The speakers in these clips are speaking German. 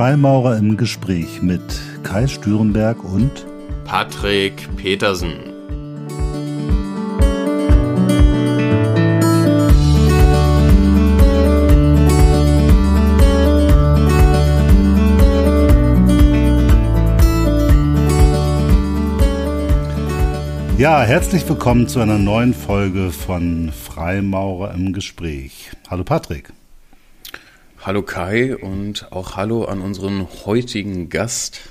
Freimaurer im Gespräch mit Kai Stürenberg und Patrick Petersen. Ja, herzlich willkommen zu einer neuen Folge von Freimaurer im Gespräch. Hallo Patrick. Hallo Kai und auch hallo an unseren heutigen Gast.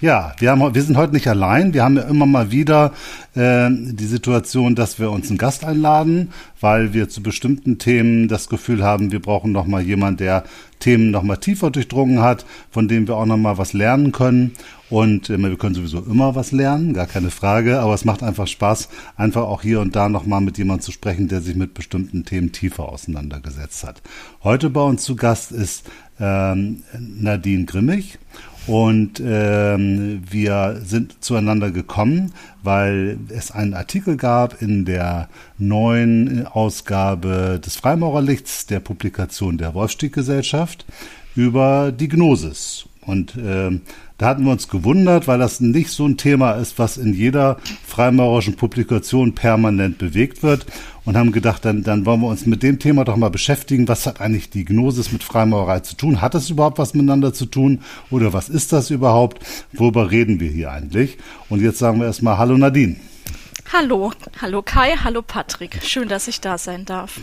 Ja, wir, haben, wir sind heute nicht allein. Wir haben ja immer mal wieder äh, die Situation, dass wir uns einen Gast einladen, weil wir zu bestimmten Themen das Gefühl haben, wir brauchen noch mal jemand, der Themen noch mal tiefer durchdrungen hat, von dem wir auch noch mal was lernen können. Und äh, wir können sowieso immer was lernen, gar keine Frage, aber es macht einfach Spaß, einfach auch hier und da nochmal mit jemandem zu sprechen, der sich mit bestimmten Themen tiefer auseinandergesetzt hat. Heute bei uns zu Gast ist ähm, Nadine Grimmig. Und ähm, wir sind zueinander gekommen, weil es einen Artikel gab in der neuen Ausgabe des Freimaurerlichts der Publikation der Wolfstieg-Gesellschaft über die Gnosis. Und ähm, da hatten wir uns gewundert, weil das nicht so ein Thema ist, was in jeder freimaurerischen Publikation permanent bewegt wird und haben gedacht, dann, dann wollen wir uns mit dem Thema doch mal beschäftigen. Was hat eigentlich die Gnosis mit Freimaurerei zu tun? Hat das überhaupt was miteinander zu tun? Oder was ist das überhaupt? Worüber reden wir hier eigentlich? Und jetzt sagen wir erstmal Hallo Nadine. Hallo, hallo Kai, hallo Patrick. Schön, dass ich da sein darf.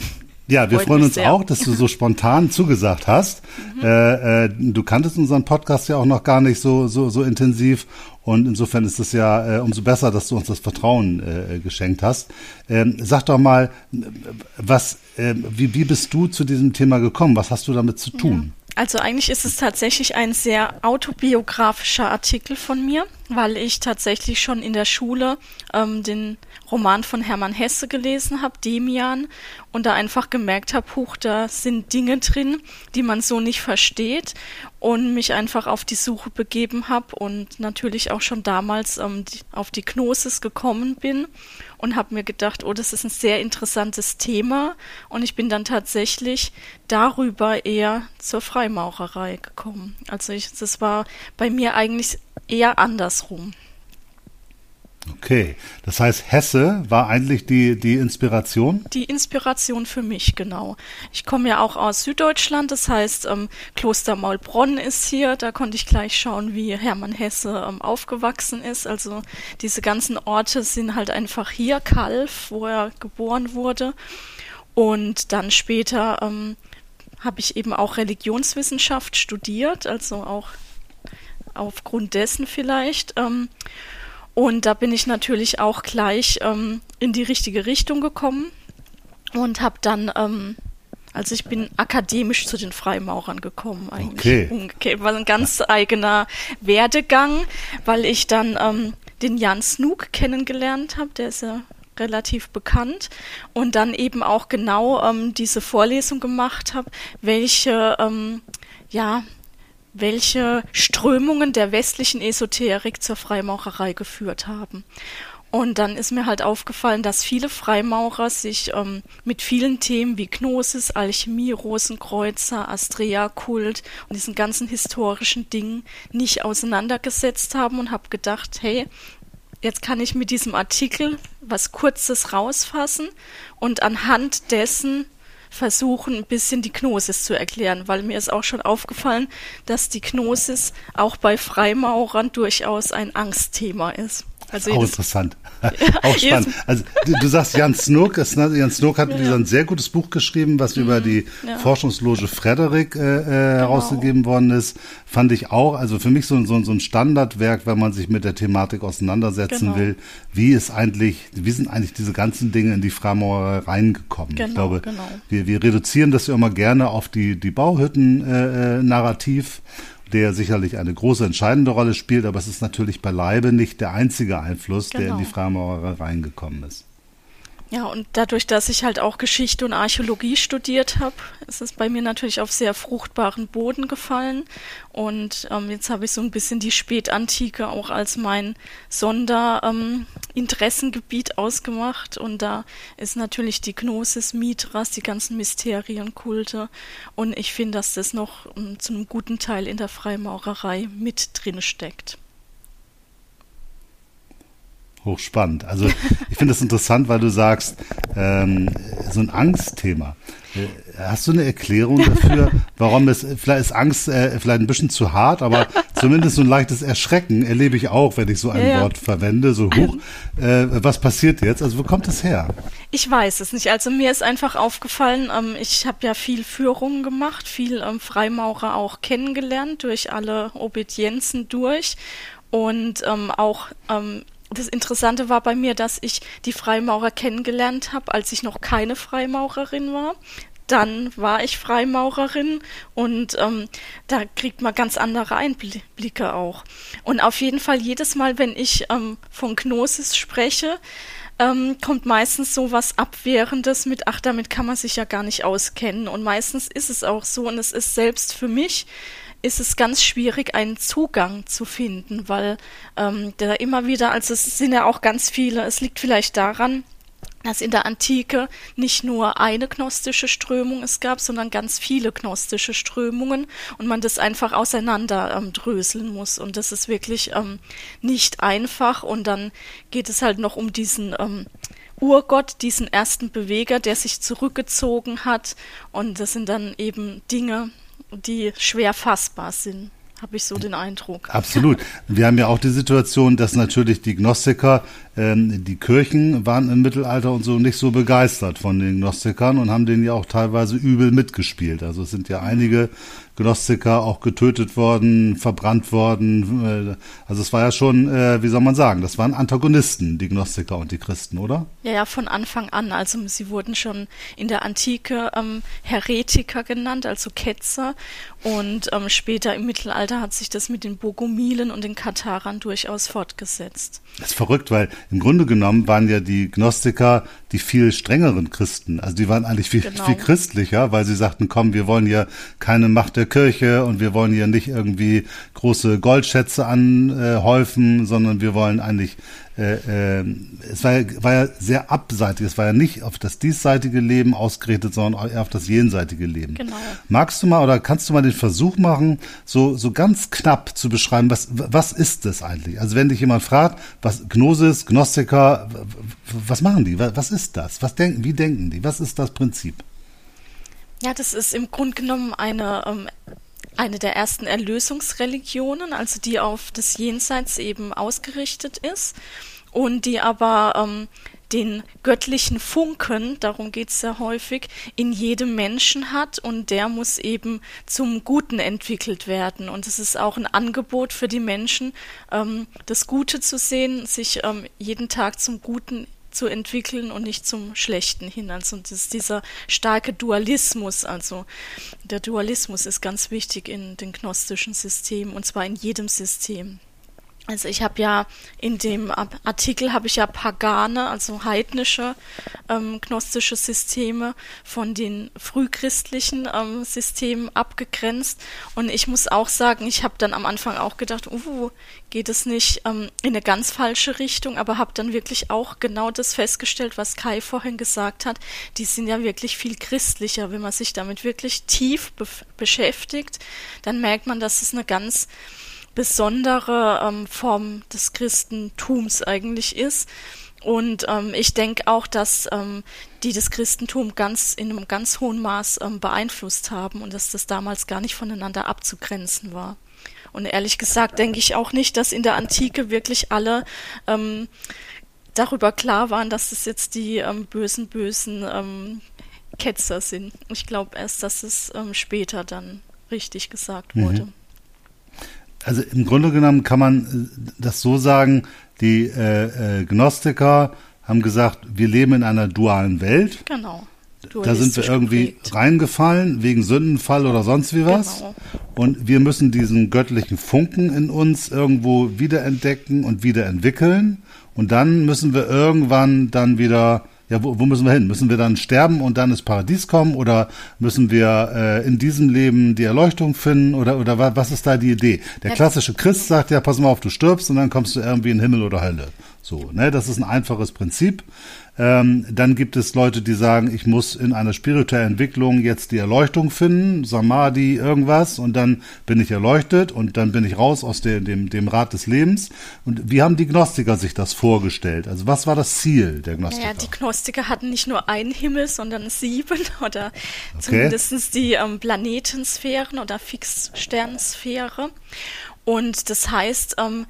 Ja, wir Freut freuen uns sehr. auch, dass du so spontan zugesagt hast. Mhm. Äh, äh, du kanntest unseren Podcast ja auch noch gar nicht so, so, so intensiv. Und insofern ist es ja äh, umso besser, dass du uns das Vertrauen äh, geschenkt hast. Ähm, sag doch mal, was, äh, wie, wie bist du zu diesem Thema gekommen? Was hast du damit zu tun? Ja. Also eigentlich ist es tatsächlich ein sehr autobiografischer Artikel von mir, weil ich tatsächlich schon in der Schule ähm, den Roman von Hermann Hesse gelesen habe, Demian, und da einfach gemerkt habe, huch, da sind Dinge drin, die man so nicht versteht und mich einfach auf die Suche begeben habe und natürlich auch schon damals ähm, auf die Gnosis gekommen bin und habe mir gedacht, oh, das ist ein sehr interessantes Thema und ich bin dann tatsächlich darüber eher zur Freimaurerei gekommen. Also ich, das war bei mir eigentlich eher andersrum. Okay, das heißt, Hesse war eigentlich die, die Inspiration? Die Inspiration für mich, genau. Ich komme ja auch aus Süddeutschland, das heißt, ähm, Kloster Maulbronn ist hier, da konnte ich gleich schauen, wie Hermann Hesse ähm, aufgewachsen ist. Also diese ganzen Orte sind halt einfach hier, Kalf, wo er geboren wurde. Und dann später ähm, habe ich eben auch Religionswissenschaft studiert, also auch aufgrund dessen vielleicht. Ähm, und da bin ich natürlich auch gleich ähm, in die richtige Richtung gekommen und habe dann, ähm, also ich bin akademisch zu den Freimaurern gekommen eigentlich. Okay. war ein ganz eigener Werdegang, weil ich dann ähm, den Jan Snook kennengelernt habe, der ist ja relativ bekannt und dann eben auch genau ähm, diese Vorlesung gemacht habe, welche ähm, ja welche Strömungen der westlichen Esoterik zur Freimaurerei geführt haben. Und dann ist mir halt aufgefallen, dass viele Freimaurer sich ähm, mit vielen Themen wie Gnosis, Alchemie, Rosenkreuzer, Astrea-Kult und diesen ganzen historischen Dingen nicht auseinandergesetzt haben und habe gedacht, hey, jetzt kann ich mit diesem Artikel was Kurzes rausfassen und anhand dessen versuchen, ein bisschen die Gnosis zu erklären, weil mir ist auch schon aufgefallen, dass die Gnosis auch bei Freimaurern durchaus ein Angstthema ist. Also auch interessant. auch spannend. Also du, du, sagst Jan Snook, Jan Snook hat ja. ein sehr gutes Buch geschrieben, was mhm. über die ja. Forschungsloge Frederik äh, äh, genau. herausgegeben worden ist. Fand ich auch, also für mich so, so, so ein Standardwerk, wenn man sich mit der Thematik auseinandersetzen genau. will. Wie ist eigentlich, wie sind eigentlich diese ganzen Dinge in die Freimaurer reingekommen? Genau, ich glaube, genau. wir, wir reduzieren das ja immer gerne auf die, die Bauhütten-Narrativ. Äh, äh der sicherlich eine große entscheidende Rolle spielt, aber es ist natürlich beileibe nicht der einzige Einfluss, genau. der in die genau. Freimaurerei reingekommen ist. Ja, und dadurch, dass ich halt auch Geschichte und Archäologie studiert habe, ist es bei mir natürlich auf sehr fruchtbaren Boden gefallen. Und ähm, jetzt habe ich so ein bisschen die Spätantike auch als mein Sonderinteressengebiet ähm, ausgemacht. Und da ist natürlich die Gnosis, Mithras, die ganzen Mysterienkulte. Und ich finde, dass das noch ähm, zu einem guten Teil in der Freimaurerei mit drin steckt hochspannend. Also ich finde es interessant, weil du sagst, ähm, so ein Angstthema. Hast du eine Erklärung dafür, warum es, vielleicht ist Angst äh, vielleicht ein bisschen zu hart, aber zumindest so ein leichtes Erschrecken erlebe ich auch, wenn ich so ein ja, Wort verwende, so hoch. Äh, was passiert jetzt? Also wo kommt es her? Ich weiß es nicht. Also mir ist einfach aufgefallen, ähm, ich habe ja viel Führungen gemacht, viel ähm, Freimaurer auch kennengelernt, durch alle Obedienzen durch und ähm, auch ähm, das Interessante war bei mir, dass ich die Freimaurer kennengelernt habe, als ich noch keine Freimaurerin war. Dann war ich Freimaurerin und ähm, da kriegt man ganz andere Einblicke auch. Und auf jeden Fall jedes Mal, wenn ich ähm, von Gnosis spreche, ähm, kommt meistens so was Abwehrendes mit, ach, damit kann man sich ja gar nicht auskennen. Und meistens ist es auch so und es ist selbst für mich ist es ganz schwierig, einen Zugang zu finden, weil ähm, da immer wieder, also es sind ja auch ganz viele, es liegt vielleicht daran, dass in der Antike nicht nur eine gnostische Strömung es gab, sondern ganz viele gnostische Strömungen und man das einfach auseinander ähm, dröseln muss. Und das ist wirklich ähm, nicht einfach. Und dann geht es halt noch um diesen ähm, Urgott, diesen ersten Beweger, der sich zurückgezogen hat. Und das sind dann eben Dinge, die schwer fassbar sind habe ich so den Eindruck. Absolut. Wir haben ja auch die Situation, dass natürlich die Gnostiker, ähm, die Kirchen waren im Mittelalter und so nicht so begeistert von den Gnostikern und haben denen ja auch teilweise übel mitgespielt. Also es sind ja einige Gnostiker auch getötet worden, verbrannt worden. Äh, also es war ja schon, äh, wie soll man sagen, das waren Antagonisten, die Gnostiker und die Christen, oder? Ja, ja, von Anfang an. Also sie wurden schon in der Antike ähm, Heretiker genannt, also Ketzer. Und ähm, später im Mittelalter hat sich das mit den Bogomilen und den Katharern durchaus fortgesetzt. Das ist verrückt, weil im Grunde genommen waren ja die Gnostiker die viel strengeren Christen. Also die waren eigentlich viel, genau. viel christlicher, weil sie sagten, komm, wir wollen hier keine Macht der Kirche und wir wollen hier nicht irgendwie große Goldschätze anhäufen, sondern wir wollen eigentlich äh, äh, es war ja, war ja sehr abseitig. Es war ja nicht auf das diesseitige Leben ausgerichtet, sondern eher auf das jenseitige Leben. Genau. Magst du mal oder kannst du mal den Versuch machen, so, so ganz knapp zu beschreiben, was, was ist das eigentlich? Also wenn dich jemand fragt, was Gnosis, Gnostiker, was machen die? Was ist das? Was denken, wie denken die? Was ist das Prinzip? Ja, das ist im Grunde genommen eine ähm, eine der ersten Erlösungsreligionen, also die auf das Jenseits eben ausgerichtet ist und die aber ähm, den göttlichen Funken, darum geht es sehr häufig, in jedem Menschen hat und der muss eben zum Guten entwickelt werden. Und es ist auch ein Angebot für die Menschen, ähm, das Gute zu sehen, sich ähm, jeden Tag zum Guten zu entwickeln und nicht zum Schlechten hin. Also das ist dieser starke Dualismus. Also der Dualismus ist ganz wichtig in den gnostischen Systemen und zwar in jedem System. Also ich habe ja in dem Artikel habe ich ja pagane, also heidnische ähm, gnostische Systeme von den frühchristlichen ähm, Systemen abgegrenzt. Und ich muss auch sagen, ich habe dann am Anfang auch gedacht, uh, geht es nicht ähm, in eine ganz falsche Richtung, aber habe dann wirklich auch genau das festgestellt, was Kai vorhin gesagt hat. Die sind ja wirklich viel christlicher. Wenn man sich damit wirklich tief be beschäftigt, dann merkt man, dass es eine ganz besondere ähm, Form des Christentums eigentlich ist. Und ähm, ich denke auch, dass ähm, die das Christentum ganz in einem ganz hohen Maß ähm, beeinflusst haben und dass das damals gar nicht voneinander abzugrenzen war. Und ehrlich gesagt denke ich auch nicht, dass in der Antike wirklich alle ähm, darüber klar waren, dass es jetzt die ähm, bösen, bösen ähm, Ketzer sind. Ich glaube erst, dass es ähm, später dann richtig gesagt wurde. Mhm. Also im Grunde genommen kann man äh, das so sagen, die äh, äh, Gnostiker haben gesagt, wir leben in einer dualen Welt. Genau. Da sind wir irgendwie geprägt. reingefallen wegen Sündenfall oder sonst wie was. Genau. Und wir müssen diesen göttlichen Funken in uns irgendwo wiederentdecken und wiederentwickeln. Und dann müssen wir irgendwann dann wieder Ja, wo, wo müssen wir hin? Müssen wir dann sterben und dann ins Paradies kommen oder müssen wir äh, in diesem Leben die Erleuchtung finden oder oder was ist da die Idee? Der klassische Christ sagt ja, pass mal auf, du stirbst und dann kommst du irgendwie in Himmel oder Hölle. So, ne, das ist ein einfaches Prinzip. Ähm, dann gibt es Leute, die sagen, ich muss in einer spirituellen Entwicklung jetzt die Erleuchtung finden, Samadhi, irgendwas, und dann bin ich erleuchtet und dann bin ich raus aus dem, dem, dem Rad des Lebens. Und wie haben die Gnostiker sich das vorgestellt? Also was war das Ziel der Gnostiker? Ja, die Gnostiker hatten nicht nur einen Himmel, sondern sieben oder okay. zumindest die ähm, Planetensphären oder Fixsternsphäre. Und das heißt, ähm,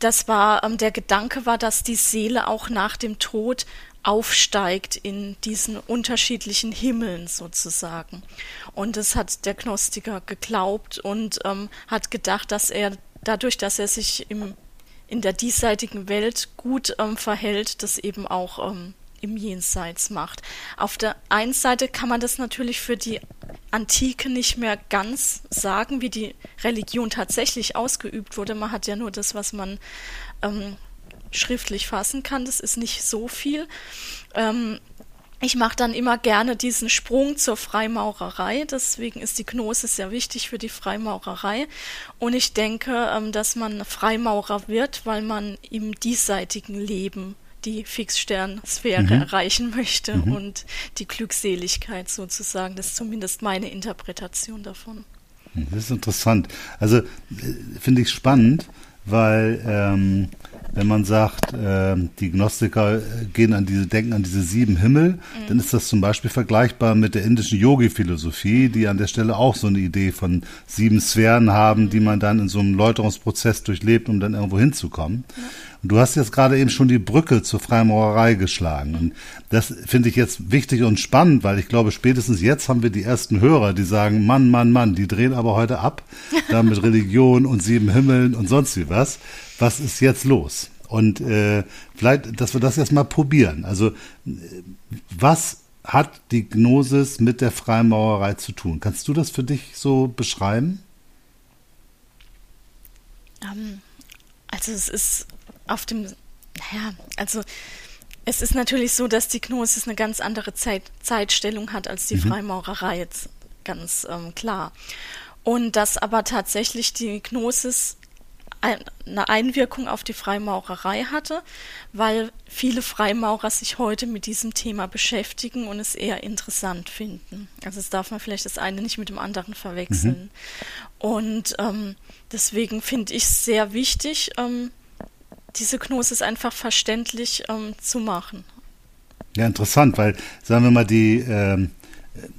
das war, ähm, der Gedanke war, dass die Seele auch nach dem Tod aufsteigt in diesen unterschiedlichen Himmeln sozusagen. Und das hat der Gnostiker geglaubt und ähm, hat gedacht, dass er dadurch, dass er sich im, in der diesseitigen Welt gut ähm, verhält, das eben auch ähm, im Jenseits macht. Auf der einen Seite kann man das natürlich für die Antike nicht mehr ganz sagen, wie die Religion tatsächlich ausgeübt wurde. Man hat ja nur das, was man ähm, schriftlich fassen kann. Das ist nicht so viel. Ähm, ich mache dann immer gerne diesen Sprung zur Freimaurerei. Deswegen ist die Gnose sehr wichtig für die Freimaurerei. Und ich denke, ähm, dass man Freimaurer wird, weil man im diesseitigen Leben die Fixsternsphäre mhm. erreichen möchte mhm. und die Glückseligkeit sozusagen. Das ist zumindest meine Interpretation davon. Das ist interessant. Also äh, finde ich spannend, weil ähm, wenn man sagt, äh, die Gnostiker gehen an diese, denken an diese sieben Himmel, mhm. dann ist das zum Beispiel vergleichbar mit der indischen Yogi-Philosophie, die an der Stelle auch so eine Idee von sieben Sphären haben, die man dann in so einem Läuterungsprozess durchlebt, um dann irgendwo hinzukommen. Ja. Und du hast jetzt gerade eben schon die Brücke zur Freimaurerei geschlagen. Und das finde ich jetzt wichtig und spannend, weil ich glaube, spätestens jetzt haben wir die ersten Hörer, die sagen, Mann, Mann, Mann, die drehen aber heute ab, da mit Religion und sieben Himmeln und sonst wie was was ist jetzt los? Und äh, vielleicht, dass wir das jetzt mal probieren. Also, was hat die Gnosis mit der Freimaurerei zu tun? Kannst du das für dich so beschreiben? Ähm, also es ist auf dem, naja, also es ist natürlich so, dass die Gnosis eine ganz andere Zeit, Zeitstellung hat als die mhm. Freimaurerei, jetzt ganz ähm, klar. Und dass aber tatsächlich die Gnosis eine Einwirkung auf die Freimaurerei hatte, weil viele Freimaurer sich heute mit diesem Thema beschäftigen und es eher interessant finden. Also es darf man vielleicht das eine nicht mit dem anderen verwechseln. Mhm. Und ähm, deswegen finde ich es sehr wichtig, ähm, diese Gnosis einfach verständlich ähm, zu machen. Ja, interessant, weil, sagen wir mal, die ähm,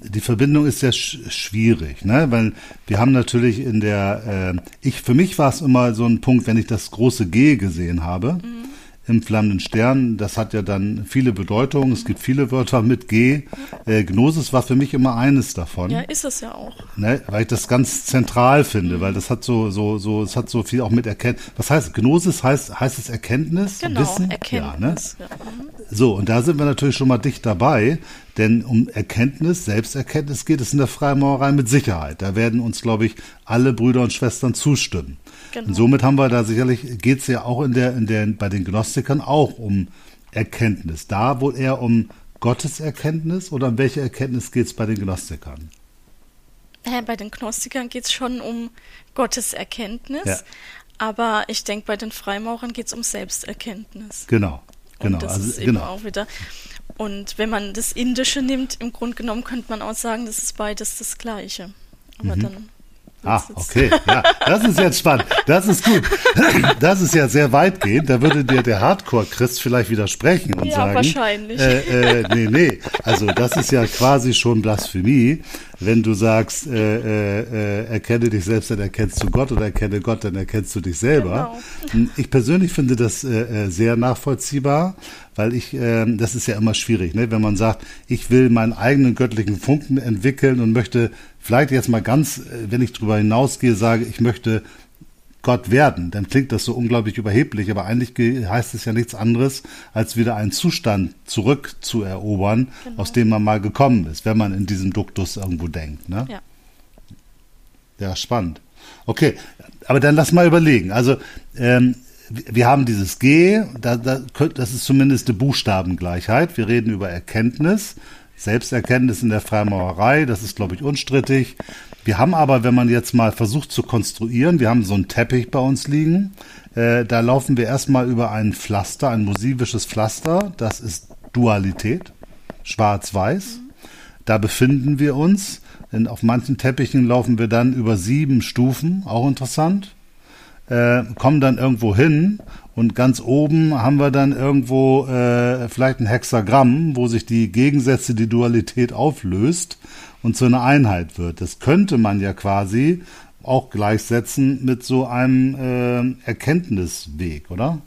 die Verbindung ist sehr sch schwierig, ne? weil wir haben natürlich in der, äh, ich für mich war es immer so ein Punkt, wenn ich das große G gesehen habe, mhm im flammenden Stern. Das hat ja dann viele Bedeutungen. Es gibt viele Wörter mit G. Äh, Gnosis war für mich immer eines davon. Ja, ist es ja auch. Ne, weil ich das ganz zentral finde, mhm. weil das hat so, so, so, es hat so viel auch mit Erkenntnis. Was heißt Gnosis? Heißt, heißt es Erkenntnis? Genau, Wissen? Erkenntnis. Ja, ne? ja. So, und da sind wir natürlich schon mal dicht dabei, denn um Erkenntnis, Selbsterkenntnis geht es in der Freimaurerei mit Sicherheit. Da werden uns, glaube ich, alle Brüder und Schwestern zustimmen. Genau. Und somit haben wir da sicherlich, geht es ja auch in der, in der, bei den Gnostikern auch um Erkenntnis. Da wohl eher um Gotteserkenntnis oder um welche Erkenntnis geht es bei den Gnostikern? Ja, bei den Gnostikern geht es schon um Gotteserkenntnis, ja. aber ich denke, bei den Freimaurern geht es um Selbsterkenntnis. Genau, genau. Und das also, ist eben genau. auch wieder. Und wenn man das Indische nimmt, im Grunde genommen könnte man auch sagen, das ist beides das Gleiche. Aber mhm. dann Ah, okay. Ja, das ist jetzt spannend. Das ist gut. Das ist ja sehr weitgehend. Da würde dir der Hardcore-Christ vielleicht widersprechen und ja, sagen. wahrscheinlich. Äh, äh, nee, nee. Also das ist ja quasi schon Blasphemie, wenn du sagst, äh, äh, erkenne dich selbst, dann erkennst du Gott oder erkenne Gott, dann erkennst du dich selber. Genau. Ich persönlich finde das äh, äh sehr nachvollziehbar, weil ich, äh, das ist ja immer schwierig, ne? wenn man sagt, ich will meinen eigenen göttlichen Funken entwickeln und möchte vielleicht jetzt mal ganz, äh, wenn ich drüber hinausgehe, sage, ich möchte Gott werden, dann klingt das so unglaublich überheblich, aber eigentlich heißt es ja nichts anderes, als wieder einen Zustand zurückzuerobern, genau. aus dem man mal gekommen ist, wenn man in diesem Duktus irgendwo denkt. Ne? Ja. ja, spannend. Okay, aber dann lass mal überlegen. Also ähm, wir haben dieses G, da, da, das ist zumindest eine Buchstabengleichheit. Wir reden über Erkenntnis, Selbsterkenntnis in der Freimaurerei, das ist, glaube ich, unstrittig. Wir haben aber, wenn man jetzt mal versucht zu konstruieren, wir haben so einen Teppich bei uns liegen, äh, da laufen wir erstmal über ein Pflaster, ein musivisches Pflaster, das ist Dualität, schwarz-weiß. Da befinden wir uns. Denn auf manchen Teppichen laufen wir dann über sieben Stufen, auch interessant äh, kommen dann irgendwo hin und ganz oben haben wir dann irgendwo äh, vielleicht ein Hexagramm, wo sich die Gegensätze, die Dualität auflöst und zu einer Einheit wird. Das könnte man ja quasi auch gleichsetzen mit so einem äh, Erkenntnisweg, oder?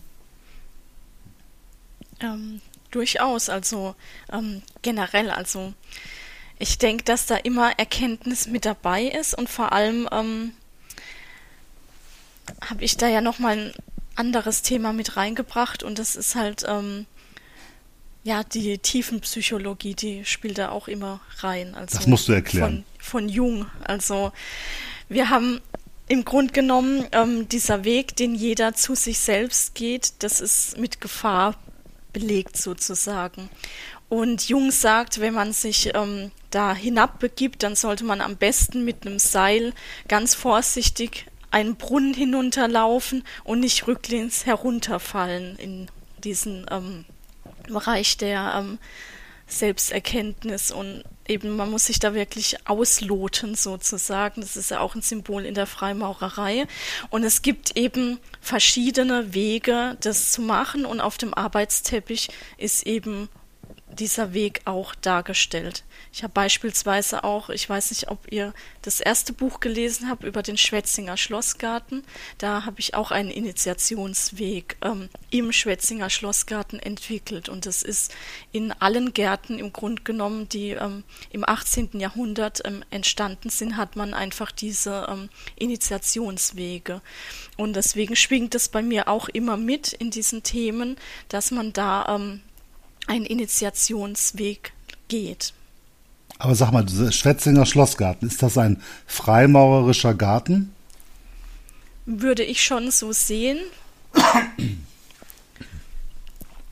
Ähm, durchaus, also ähm, generell, also ich denke, dass da immer Erkenntnis mit dabei ist und vor allem ähm, habe ich da ja nochmal ein anderes Thema mit reingebracht und das ist halt, ähm, ja, die Tiefenpsychologie, die spielt da auch immer rein. Also das musst du erklären. Von, von Jung. Also wir haben im Grunde genommen ähm, dieser Weg, den jeder zu sich selbst geht, das ist mit Gefahr belegt sozusagen. Und Jung sagt, wenn man sich ähm, da hinabbegibt, dann sollte man am besten mit einem Seil ganz vorsichtig einen Brunnen hinunterlaufen und nicht rücklings herunterfallen in diesen ähm, Bereich der ähm, Selbsterkenntnis und eben man muss sich da wirklich ausloten sozusagen. Das ist ja auch ein Symbol in der Freimaurerei. Und es gibt eben verschiedene Wege, das zu machen und auf dem Arbeitsteppich ist eben dieser Weg auch dargestellt. Ich habe beispielsweise auch, ich weiß nicht, ob ihr das erste Buch gelesen habt über den Schwetzinger Schlossgarten. Da habe ich auch einen Initiationsweg ähm, im Schwetzinger Schlossgarten entwickelt. Und das ist in allen Gärten im Grunde genommen, die ähm, im 18. Jahrhundert ähm, entstanden sind, hat man einfach diese ähm, Initiationswege. Und deswegen schwingt es bei mir auch immer mit in diesen Themen, dass man da ähm, einen Initiationsweg geht. Aber sag mal, Schwetzinger Schlossgarten, ist das ein freimaurerischer Garten? Würde ich schon so sehen.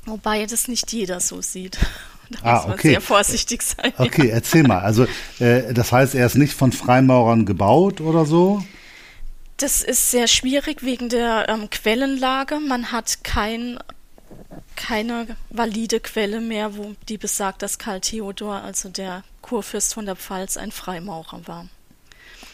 Wobei das nicht jeder so sieht. Da ah, muss man okay. sehr vorsichtig sein. Okay, ja. erzähl mal. Also, äh, das heißt, er ist nicht von Freimaurern gebaut oder so? Das ist sehr schwierig wegen der ähm, Quellenlage. Man hat kein keine valide Quelle mehr, wo die besagt, dass Karl Theodor, also der Kurfürst von der Pfalz, ein Freimaurer war.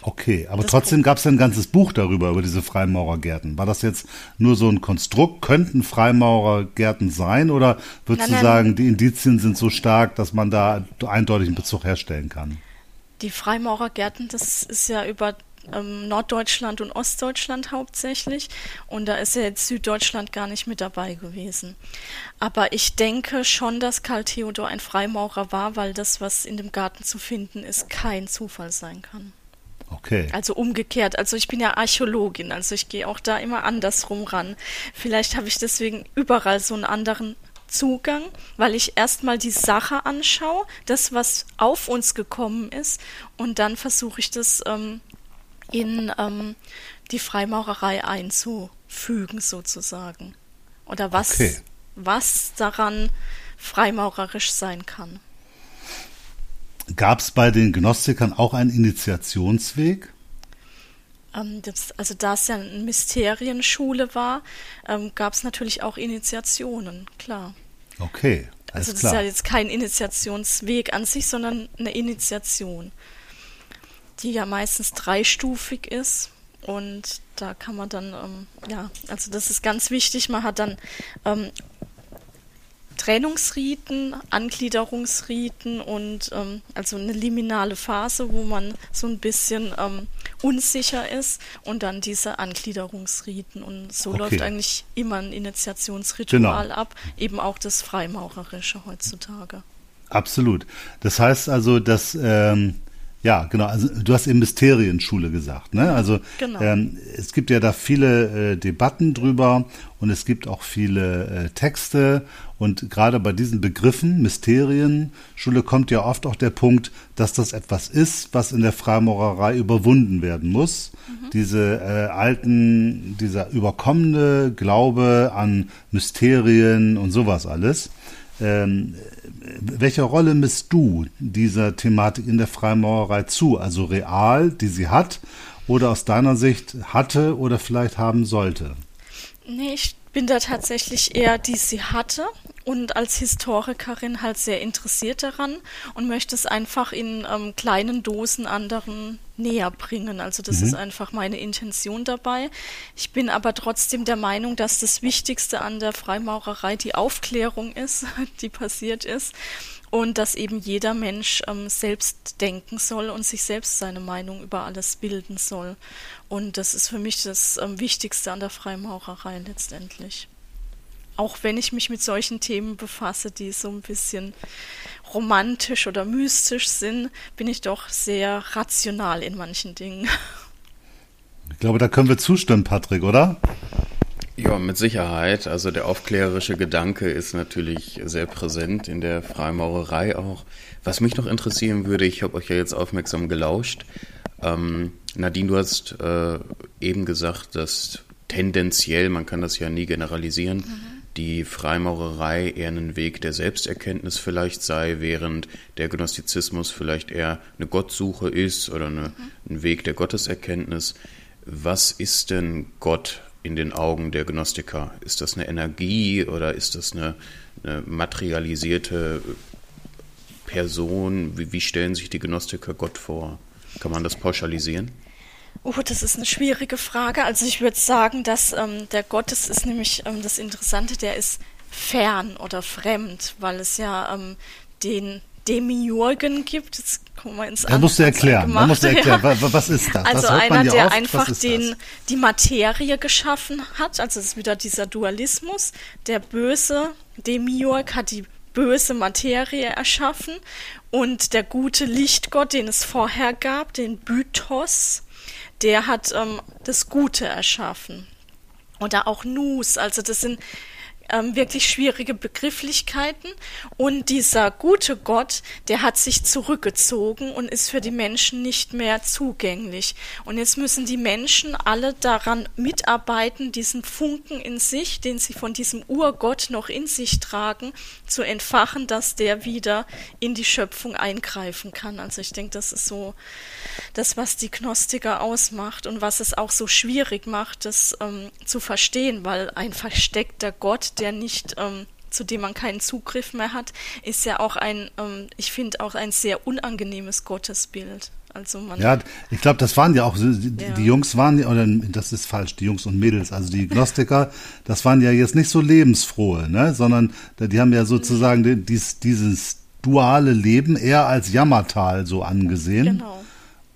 Okay, aber das trotzdem gab es ein ganzes Buch darüber, über diese Freimaurergärten. War das jetzt nur so ein Konstrukt? Könnten Freimaurergärten sein? Oder würdest nein, du sagen, die Indizien sind so stark, dass man da eindeutig einen Bezug herstellen kann? Die Freimaurergärten, das ist ja über ähm, Norddeutschland und Ostdeutschland hauptsächlich. Und da ist ja jetzt Süddeutschland gar nicht mit dabei gewesen. Aber ich denke schon, dass Karl Theodor ein Freimaurer war, weil das, was in dem Garten zu finden ist, kein Zufall sein kann. Okay. Also umgekehrt. Also ich bin ja Archäologin, also ich gehe auch da immer andersrum ran. Vielleicht habe ich deswegen überall so einen anderen Zugang, weil ich erstmal die Sache anschaue, das, was auf uns gekommen ist, und dann versuche ich das ähm, in ähm, die Freimaurerei einzufügen, sozusagen. Oder was, okay. was daran freimaurerisch sein kann. Gab es bei den Gnostikern auch einen Initiationsweg? Ähm, das, also da es ja eine Mysterienschule war, ähm, gab es natürlich auch Initiationen, klar. Okay. Also das klar. ist ja jetzt kein Initiationsweg an sich, sondern eine Initiation die ja meistens dreistufig ist. Und da kann man dann, ähm, ja, also das ist ganz wichtig, man hat dann ähm, Trennungsriten, Angliederungsriten und ähm, also eine liminale Phase, wo man so ein bisschen ähm, unsicher ist und dann diese Angliederungsriten. Und so okay. läuft eigentlich immer ein Initiationsritual genau. ab, eben auch das Freimaurerische heutzutage. Absolut. Das heißt also, dass ähm, Ja, genau. Also du hast eben Mysterienschule gesagt. Ne? Also genau. ähm, es gibt ja da viele äh, Debatten drüber und es gibt auch viele äh, Texte und gerade bei diesen Begriffen Mysterienschule kommt ja oft auch der Punkt, dass das etwas ist, was in der Freimaurerei überwunden werden muss. Mhm. Diese äh, alten, dieser überkommene Glaube an Mysterien und sowas alles. Ähm, welche Rolle misst du dieser Thematik in der Freimaurerei zu? Also real, die sie hat oder aus deiner Sicht hatte oder vielleicht haben sollte? Nee, ich bin da tatsächlich eher, die sie hatte und als Historikerin halt sehr interessiert daran und möchte es einfach in ähm, kleinen Dosen anderen näher bringen. Also das mhm. ist einfach meine Intention dabei. Ich bin aber trotzdem der Meinung, dass das Wichtigste an der Freimaurerei die Aufklärung ist, die passiert ist und dass eben jeder Mensch ähm, selbst denken soll und sich selbst seine Meinung über alles bilden soll. Und das ist für mich das ähm, Wichtigste an der Freimaurerei letztendlich auch wenn ich mich mit solchen Themen befasse, die so ein bisschen romantisch oder mystisch sind, bin ich doch sehr rational in manchen Dingen. Ich glaube, da können wir zustimmen, Patrick, oder? Ja, mit Sicherheit. Also der aufklärerische Gedanke ist natürlich sehr präsent in der Freimaurerei auch. Was mich noch interessieren würde, ich habe euch ja jetzt aufmerksam gelauscht. Ähm, Nadine, du hast äh, eben gesagt, dass tendenziell, man kann das ja nie generalisieren, mhm die Freimaurerei eher ein Weg der Selbsterkenntnis vielleicht sei, während der Gnostizismus vielleicht eher eine Gottsuche ist oder eine, ein Weg der Gotteserkenntnis. Was ist denn Gott in den Augen der Gnostiker? Ist das eine Energie oder ist das eine, eine materialisierte Person? Wie, wie stellen sich die Gnostiker Gott vor? Kann man das pauschalisieren? Oh, das ist eine schwierige Frage. Also ich würde sagen, dass ähm, der Gott, das ist nämlich ähm, das Interessante, der ist fern oder fremd, weil es ja ähm, den Demiurgen gibt. Kommen wir ins Da musst du erklären. Da musst du erklären. Ja. Was ist das? Also einer, der oft? einfach den, die Materie geschaffen hat. Also es ist wieder dieser Dualismus. Der böse Demiurg hat die böse Materie erschaffen und der gute Lichtgott, den es vorher gab, den Bythos, der hat ähm, das Gute erschaffen. Oder auch Nus, also das sind ähm, wirklich schwierige Begrifflichkeiten. Und dieser gute Gott, der hat sich zurückgezogen und ist für die Menschen nicht mehr zugänglich. Und jetzt müssen die Menschen alle daran mitarbeiten, diesen Funken in sich, den sie von diesem Urgott noch in sich tragen, zu entfachen, dass der wieder in die Schöpfung eingreifen kann. Also ich denke, das ist so das, was die Gnostiker ausmacht und was es auch so schwierig macht, das ähm, zu verstehen, weil ein versteckter Gott, der nicht, ähm, zu dem man keinen Zugriff mehr hat, ist ja auch ein, ähm, ich finde auch ein sehr unangenehmes Gottesbild. Also man ja, ich glaube, das waren ja auch, die, ja. die Jungs waren, oder das ist falsch, die Jungs und Mädels, also die Gnostiker, das waren ja jetzt nicht so lebensfrohe, ne, sondern die haben ja sozusagen dies, dieses duale Leben eher als Jammertal so angesehen. Genau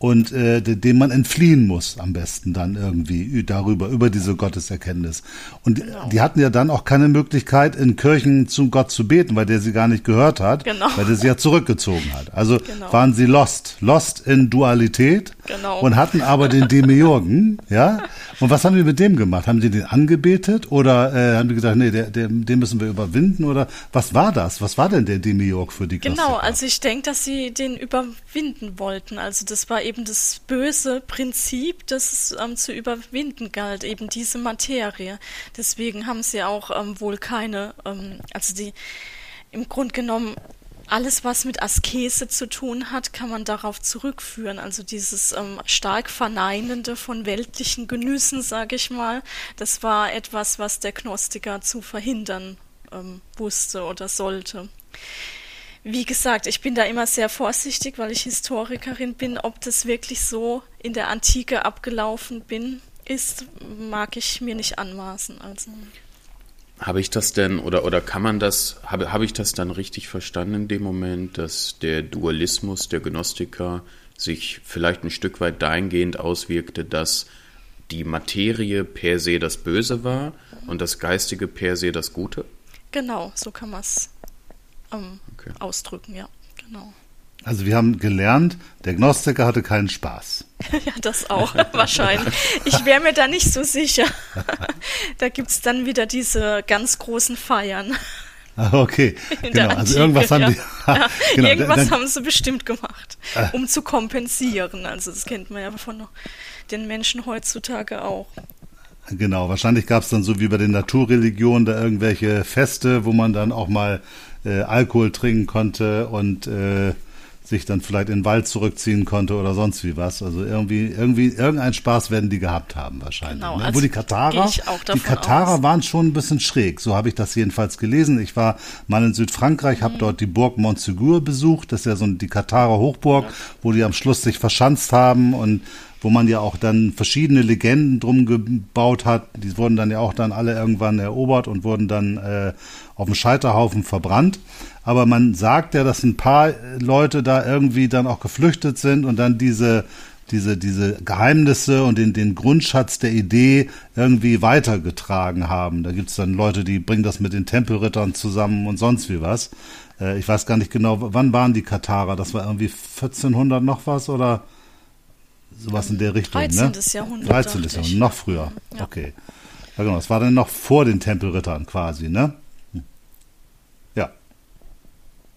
und äh, dem man entfliehen muss am besten dann irgendwie darüber, über diese Gotteserkenntnis. Und genau. die hatten ja dann auch keine Möglichkeit, in Kirchen zum Gott zu beten, weil der sie gar nicht gehört hat, genau. weil der sie ja zurückgezogen hat. Also genau. waren sie lost, lost in Dualität genau. und hatten aber den Demiurgen, ja. Und was haben die mit dem gemacht? Haben die den angebetet oder äh, haben die gesagt, nee, der, der, den müssen wir überwinden oder was war das? Was war denn der Demiurg für die Gnostiker? Genau, also ich denke, dass sie den überwinden wollten. Also das war eben eben das böse Prinzip, das es ähm, zu überwinden galt, eben diese Materie. Deswegen haben sie auch ähm, wohl keine, ähm, also die im Grunde genommen alles, was mit Askese zu tun hat, kann man darauf zurückführen. Also dieses ähm, stark Verneinende von weltlichen Genüssen, sage ich mal, das war etwas, was der Gnostiker zu verhindern ähm, wusste oder sollte. Wie gesagt, ich bin da immer sehr vorsichtig, weil ich Historikerin bin. Ob das wirklich so in der Antike abgelaufen bin, ist, mag ich mir nicht anmaßen. Also. Habe ich das denn oder oder kann man das habe habe ich das dann richtig verstanden in dem Moment, dass der Dualismus der Gnostiker sich vielleicht ein Stück weit dahingehend auswirkte, dass die Materie per se das Böse war und das Geistige per se das Gute? Genau, so kann man es ähm, okay. ausdrücken, ja, genau. Also wir haben gelernt, der Gnostiker hatte keinen Spaß. ja, das auch, wahrscheinlich. Ich wäre mir da nicht so sicher. da gibt es dann wieder diese ganz großen Feiern. Ah, okay, genau. Antike, also irgendwas haben ja. die. Ja, genau, irgendwas dann, haben sie bestimmt gemacht, um zu kompensieren. Also das kennt man ja von den Menschen heutzutage auch. Genau, wahrscheinlich gab es dann so wie bei den Naturreligionen da irgendwelche Feste, wo man dann auch mal äh, Alkohol trinken konnte und äh, sich dann vielleicht in den Wald zurückziehen konnte oder sonst wie was. Also irgendwie, irgendwie, irgendeinen Spaß werden die gehabt haben wahrscheinlich. Genau, ne? also Wo die Katarer, die Katarer aus. waren schon ein bisschen schräg. So habe ich das jedenfalls gelesen. Ich war mal in Südfrankreich, Mhm. habe dort die Burg Montsegur besucht. Das ist ja so die Katarer Hochburg, wo die am Schluss sich verschanzt haben und wo man ja auch dann verschiedene Legenden drum gebaut hat. Die wurden dann ja auch dann alle irgendwann erobert und wurden dann äh, auf dem Scheiterhaufen verbrannt. Aber man sagt ja, dass ein paar Leute da irgendwie dann auch geflüchtet sind und dann diese diese, diese Geheimnisse und den, den Grundschatz der Idee irgendwie weitergetragen haben. Da gibt's dann Leute, die bringen das mit den Tempelrittern zusammen und sonst wie was. Äh, ich weiß gar nicht genau, wann waren die Katarer? Das war irgendwie 1400 noch was oder sowas in der Richtung, 13. ne? Jahrhundert, 13. dachte Jahrhundert, noch früher. Ja. Okay. Ja, genau. Das war dann noch vor den Tempelrittern quasi, ne? Hm. Ja,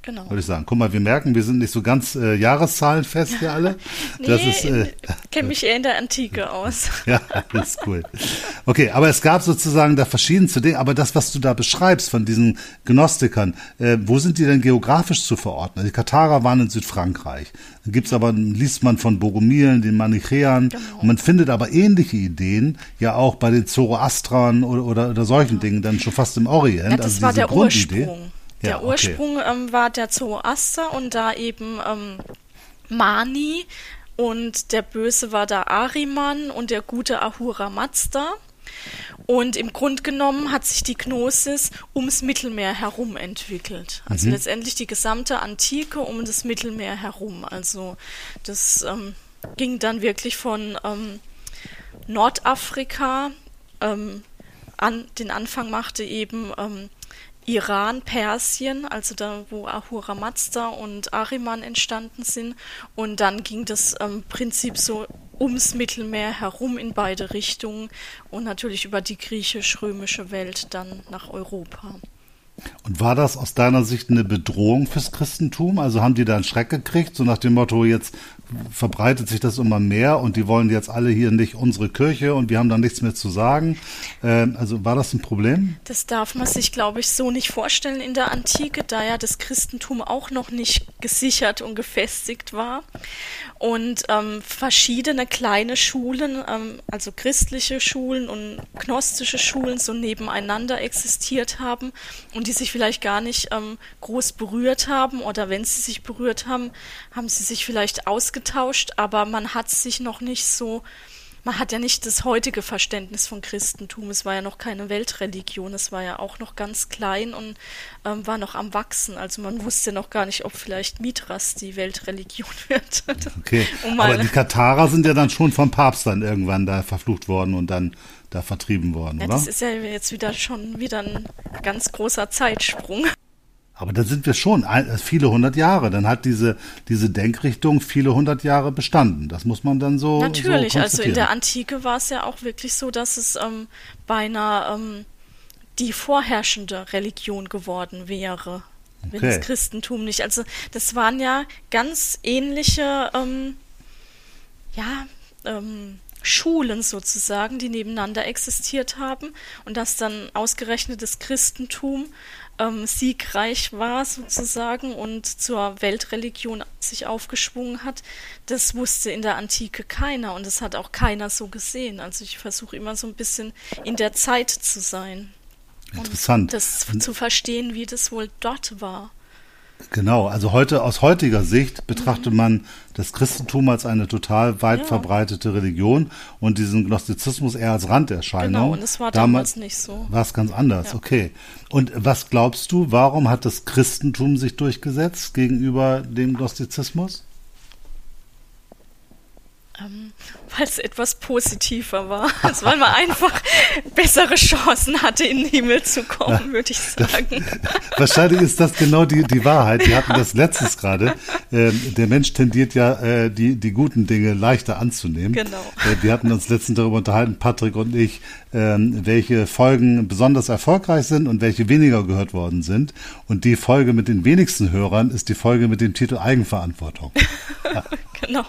Genau. würde ich sagen. Guck mal, wir merken, wir sind nicht so ganz äh, jahreszahlenfest hier alle. Das nee, ist, äh, kenne mich eher in der Antike aus. Ja, das ist cool. Okay, aber es gab sozusagen da verschiedenste Dinge. Aber das, was du da beschreibst von diesen Gnostikern, äh, wo sind die denn geografisch zu verordnen? Die Katarer waren in Südfrankreich. Dann gibt's aber, liest man von Bogomilen, den Manichäern. Genau. Und man findet aber ähnliche Ideen ja auch bei den Zoroastrern oder, oder, oder solchen Dingen dann schon fast im Orient. Ja, das also war diese der Grundidee. Ursprung. Der Ja, okay. Ursprung ähm, war der Zoroaster und da eben ähm, Mani und der Böse war da Ahriman und der gute Ahura Mazda. Und im Grunde genommen hat sich die Gnosis ums Mittelmeer herum entwickelt. Also letztendlich die gesamte Antike um das Mittelmeer herum. Also das ähm, ging dann wirklich von ähm, Nordafrika ähm, an, den Anfang machte eben ähm, Iran, Persien, also da, wo Ahura Mazda und Ahriman entstanden sind. Und dann ging das ähm, Prinzip so ums Mittelmeer herum in beide Richtungen und natürlich über die griechisch-römische Welt dann nach Europa. Und war das aus deiner Sicht eine Bedrohung fürs Christentum? Also haben die da einen Schreck gekriegt, so nach dem Motto, jetzt verbreitet sich das immer mehr und die wollen jetzt alle hier nicht unsere Kirche und wir haben da nichts mehr zu sagen. Ähm, also war das ein Problem? Das darf man sich, glaube ich, so nicht vorstellen in der Antike, da ja das Christentum auch noch nicht gesichert und gefestigt war. Und ähm, verschiedene kleine Schulen, ähm, also christliche Schulen und gnostische Schulen, so nebeneinander existiert haben und die sich vielleicht gar nicht ähm, groß berührt haben oder wenn sie sich berührt haben, haben sie sich vielleicht ausgetauscht, aber man hat sich noch nicht so man hat ja nicht das heutige Verständnis von Christentum. Es war ja noch keine Weltreligion. Es war ja auch noch ganz klein und ähm, war noch am Wachsen. Also man wusste noch gar nicht, ob vielleicht Mithras die Weltreligion wird. Okay. Um Aber die Katarer sind ja dann schon vom Papst dann irgendwann da verflucht worden und dann da vertrieben worden, ja, oder? das ist ja jetzt wieder schon wieder ein ganz großer Zeitsprung. Aber da sind wir schon äh, viele hundert Jahre. Dann hat diese, diese Denkrichtung viele hundert Jahre bestanden. Das muss man dann so. Natürlich, so also in der. Antike war es ja auch wirklich so, dass es ähm, beinahe ähm, die vorherrschende Religion geworden wäre, wenn Okay. das Christentum nicht. Also das waren ja ganz ähnliche, ähm, ja, ähm, Schulen sozusagen, die nebeneinander existiert haben und dass dann ausgerechnet das Christentum ähm, siegreich war sozusagen und zur Weltreligion sich aufgeschwungen hat, das wusste in der Antike keiner und das hat auch keiner so gesehen. Also ich versuche immer so ein bisschen in der Zeit zu sein. Interessant. Das zu verstehen, wie das wohl dort war. Genau, also heute aus heutiger Sicht betrachtet man das Christentum als eine total weit Mhm. Ja. verbreitete Religion und diesen Gnostizismus eher als Randerscheinung. Genau, und das war damals nicht so. War es ganz anders, Ja. okay. Und was glaubst du, warum hat das Christentum sich durchgesetzt gegenüber dem Gnostizismus? Ähm, weil es etwas positiver war. Also weil man einfach bessere Chancen hatte, in den Himmel zu kommen, würde ich sagen. Wahrscheinlich ist das genau die, die Wahrheit. Wir hatten das letztes gerade. Ähm, der Mensch tendiert ja, äh, die, die guten Dinge leichter anzunehmen. Genau. Äh, wir hatten uns letztens darüber unterhalten, Patrick und ich, ähm, welche Folgen besonders erfolgreich sind und welche weniger gehört worden sind. Und die Folge mit den wenigsten Hörern ist die Folge mit dem Titel Eigenverantwortung. genau.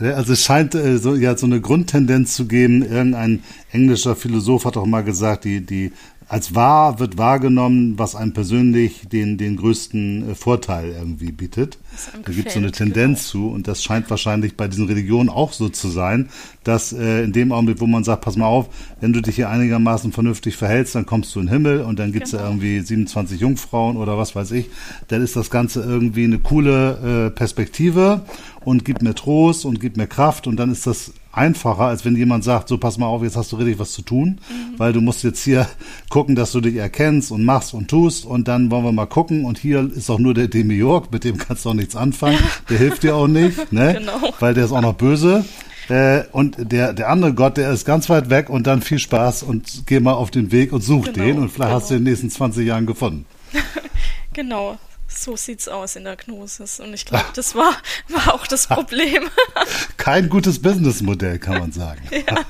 Äh, also es scheint äh, so, ja, so eine Grundtendenz zu geben. Irgendein englischer Philosoph hat auch mal gesagt, die, die als wahr wird wahrgenommen, was einem persönlich den, den größten äh, Vorteil irgendwie bietet. Da gibt es so eine Tendenz genau. zu und das scheint wahrscheinlich bei diesen Religionen auch so zu sein, dass äh, in dem Augenblick, wo man sagt, pass mal auf, wenn du dich hier einigermaßen vernünftig verhältst, dann kommst du in den Himmel und dann gibt's genau. ja irgendwie 27 Jungfrauen oder was weiß ich, dann ist das Ganze irgendwie eine coole äh, Perspektive und gibt mir Trost und gibt mir Kraft und dann ist das einfacher, als wenn jemand sagt, so pass mal auf, jetzt hast du richtig was zu tun, mhm. weil du musst jetzt hier gucken, dass du dich erkennst und machst und tust und dann wollen wir mal gucken und hier ist auch nur der Demiurg, mit dem kannst du auch nichts anfangen, der hilft dir auch nicht, ne? Genau. weil der ist auch noch böse. Äh, und der, der andere Gott, der ist ganz weit weg und dann viel Spaß und geh mal auf den Weg und such genau, den und vielleicht genau. hast du in den nächsten 20 Jahren gefunden. genau, so sieht's aus in der Gnosis. Und ich glaube, das war, war auch das Problem. Kein gutes Businessmodell, kann man sagen.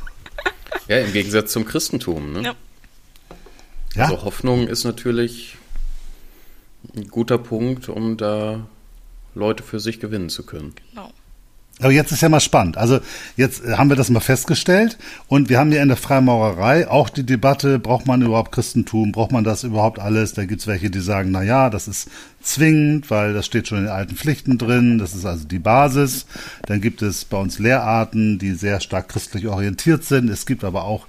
Ja, ja im Gegensatz zum Christentum. Ne? Ja. ja. Also Hoffnung ist natürlich ein guter Punkt, um da Leute für sich gewinnen zu können. Genau. Aber jetzt ist ja mal spannend. Also jetzt haben wir das mal festgestellt und wir haben ja in der Freimaurerei auch die Debatte, braucht man überhaupt Christentum, braucht man das überhaupt alles? Da gibt's welche, die sagen, na ja, das ist zwingend, weil das steht schon in den alten Pflichten drin, das ist also die Basis. Dann gibt es bei uns Lehrarten, die sehr stark christlich orientiert sind. Es gibt aber auch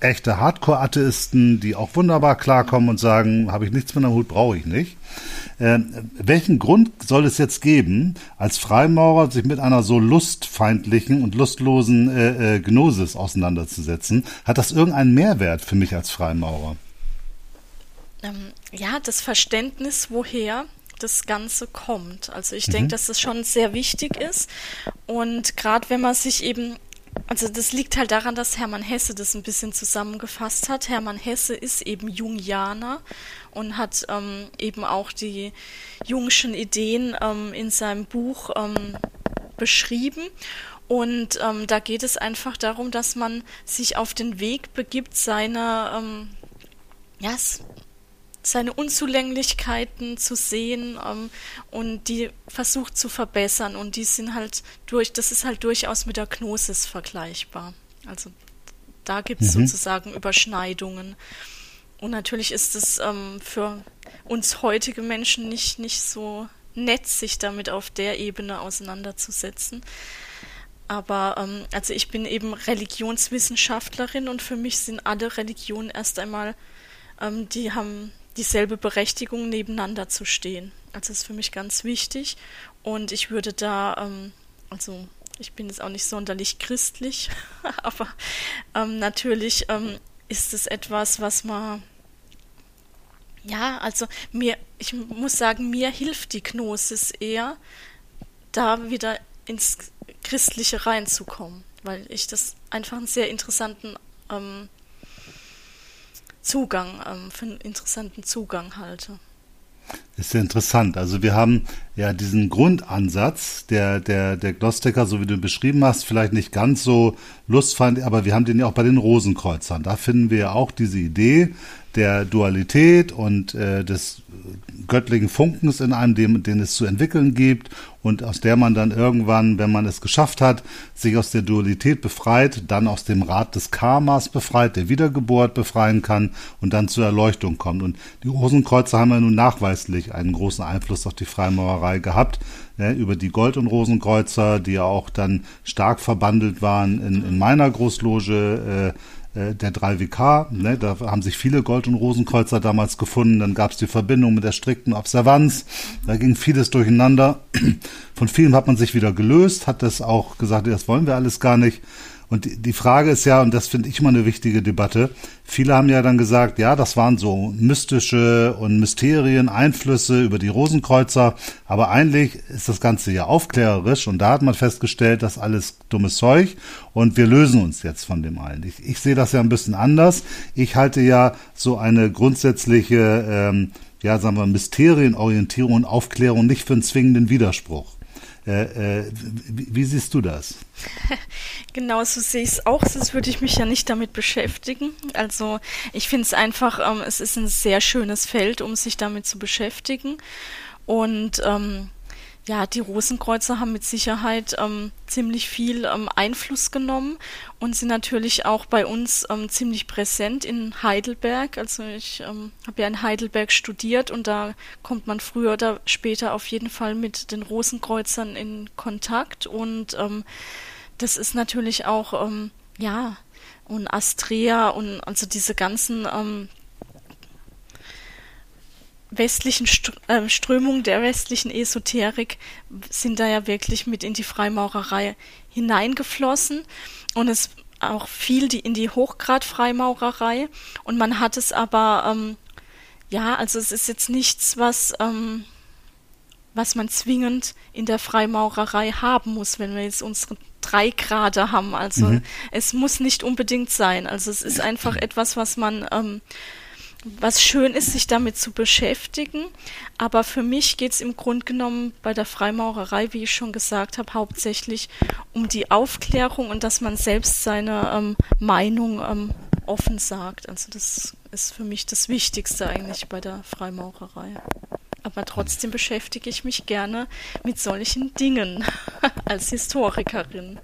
echte Hardcore-Atheisten, die auch wunderbar klarkommen und sagen, habe ich nichts mit dem Hut, brauche ich nicht. Äh, welchen Grund soll es jetzt geben, als Freimaurer sich mit einer so lustfeindlichen und lustlosen äh, äh, Gnosis auseinanderzusetzen? Hat das irgendeinen Mehrwert für mich als Freimaurer? Ähm, ja, das Verständnis, woher das Ganze kommt. Also ich mhm. denke, dass das schon sehr wichtig ist. Und gerade wenn man sich eben also das liegt halt daran, dass Hermann Hesse das ein bisschen zusammengefasst hat. Hermann Hesse ist eben Jungianer und hat ähm, eben auch die jungschen Ideen ähm, in seinem Buch ähm, beschrieben. Und ähm, da geht es einfach darum, dass man sich auf den Weg begibt, seine ähm, ja, seine Unzulänglichkeiten zu sehen ähm, und die versucht zu verbessern. Und die sind halt durch, das ist halt durchaus mit der Gnosis vergleichbar. Also da gibt es mhm. sozusagen Überschneidungen. Und natürlich ist es ähm, für uns heutige Menschen nicht, nicht so nett, sich damit auf der Ebene auseinanderzusetzen. Aber ähm, also ich bin eben Religionswissenschaftlerin und für mich sind alle Religionen erst einmal, ähm, die haben dieselbe Berechtigung nebeneinander zu stehen. Also das ist für mich ganz wichtig. Und ich würde da, ähm, also ich bin jetzt auch nicht sonderlich christlich, aber ähm, natürlich ähm, ist es etwas, was man ja, also mir, ich muss sagen, mir hilft die Gnosis eher, da wieder ins Christliche reinzukommen, weil ich das einfach einen sehr interessanten ähm, Zugang, ähm, für einen interessanten Zugang halte. Ist ja interessant. Also wir haben ja diesen Grundansatz der, der, der Gnostiker, so wie du beschrieben hast, vielleicht nicht ganz so lustfeindlich, aber wir haben den ja auch bei den Rosenkreuzern. Da finden wir ja auch diese Idee der Dualität und äh, des göttlichen Funkens in einem, den, den es zu entwickeln gibt und aus der man dann irgendwann, wenn man es geschafft hat, sich aus der Dualität befreit, dann aus dem Rad des Karmas befreit, der Wiedergeburt befreien kann und dann zur Erleuchtung kommt. Und die Rosenkreuze haben ja nun nachweislich einen großen Einfluss auf die Freimaurerei gehabt, ne, über die Gold- und Rosenkreuzer, die ja auch dann stark verbandelt waren in, in meiner Großloge, äh, äh, der 3WK. Ne? Da haben sich viele Gold- und Rosenkreuzer damals gefunden. Dann gab es die Verbindung mit der strikten Observanz. Da ging vieles durcheinander. Von vielen hat man sich wieder gelöst, hat das auch gesagt, das wollen wir alles gar nicht. Und die Frage ist ja, und das finde ich immer eine wichtige Debatte, viele haben ja dann gesagt, ja, das waren so mystische und Mysterien, Einflüsse über die Rosenkreuzer, aber eigentlich ist das Ganze ja aufklärerisch und da hat man festgestellt, dass alles dummes Zeug und wir lösen uns jetzt von dem allen. Ich, ich sehe das ja ein bisschen anders. Ich halte ja so eine grundsätzliche, ähm, ja, sagen wir, Mysterienorientierung und Aufklärung nicht für einen zwingenden Widerspruch. Äh, äh, wie, wie, siehst du das? Genau, so sehe ich es auch, sonst würde ich mich ja nicht damit beschäftigen. Also ich finde es einfach, ähm, es ist ein sehr schönes Feld, um sich damit zu beschäftigen. Und ähm, ja, die Rosenkreuzer haben mit Sicherheit ähm, ziemlich viel ähm, Einfluss genommen und sind natürlich auch bei uns ähm, ziemlich präsent in Heidelberg. Also ich ähm, habe ja in Heidelberg studiert und da kommt man früher oder später auf jeden Fall mit den Rosenkreuzern in Kontakt und ähm, das ist natürlich auch, ähm, ja, und Astrea und also diese ganzen westlichen äh, Strömungen der westlichen Esoterik sind da ja wirklich mit in die Freimaurerei hineingeflossen und es auch viel die in die Hochgrad-Freimaurerei und man hat es aber ähm, ja, also es ist jetzt nichts, was ähm, was man zwingend in der Freimaurerei haben muss, wenn wir jetzt unsere drei Grade haben. Also mhm. es muss nicht unbedingt sein. Also es ist einfach etwas, was man ähm, was schön ist, sich damit zu beschäftigen. Aber für mich geht es im Grunde genommen bei der Freimaurerei, wie ich schon gesagt habe, hauptsächlich um die Aufklärung und dass man selbst seine ähm, Meinung ähm, offen sagt. Also das ist für mich das Wichtigste eigentlich bei der Freimaurerei. Aber trotzdem beschäftige ich mich gerne mit solchen Dingen als Historikerin.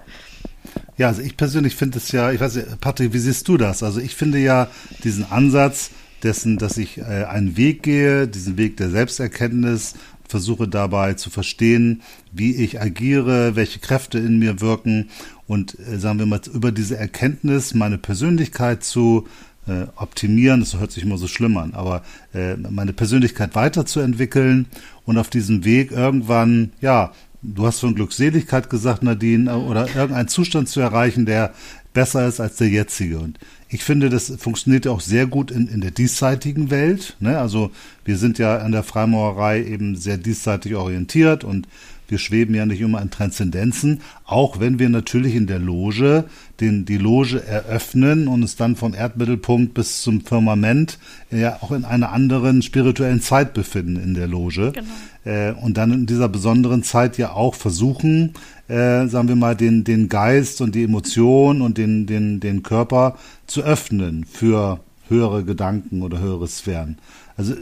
Ja, also ich persönlich finde es ja, ich weiß nicht, Patrick, wie siehst du das? Also ich finde ja diesen Ansatz, dessen, dass ich äh, einen Weg gehe, diesen Weg der Selbsterkenntnis, versuche dabei zu verstehen, wie ich agiere, welche Kräfte in mir wirken und äh, sagen wir mal über diese Erkenntnis meine Persönlichkeit zu äh, optimieren, das hört sich immer so schlimm an, aber äh, meine Persönlichkeit weiterzuentwickeln und auf diesem Weg irgendwann, ja, du hast von Glückseligkeit gesagt, Nadine, oder irgendeinen Zustand zu erreichen, der besser ist als der jetzige. Und ich finde, das funktioniert ja auch sehr gut in, in der diesseitigen Welt. Ne? Also wir sind ja an der Freimaurerei eben sehr diesseitig orientiert und wir schweben ja nicht immer an Transzendenzen, auch wenn wir natürlich in der Loge den, die Loge eröffnen und es dann vom Erdmittelpunkt bis zum Firmament ja auch in einer anderen spirituellen Zeit befinden in der Loge. Genau. Äh, und dann in dieser besonderen Zeit ja auch versuchen, äh, sagen wir mal, den, den Geist und die Emotion und den, den, den Körper zu öffnen für höhere Gedanken oder höhere Sphären. Also, äh,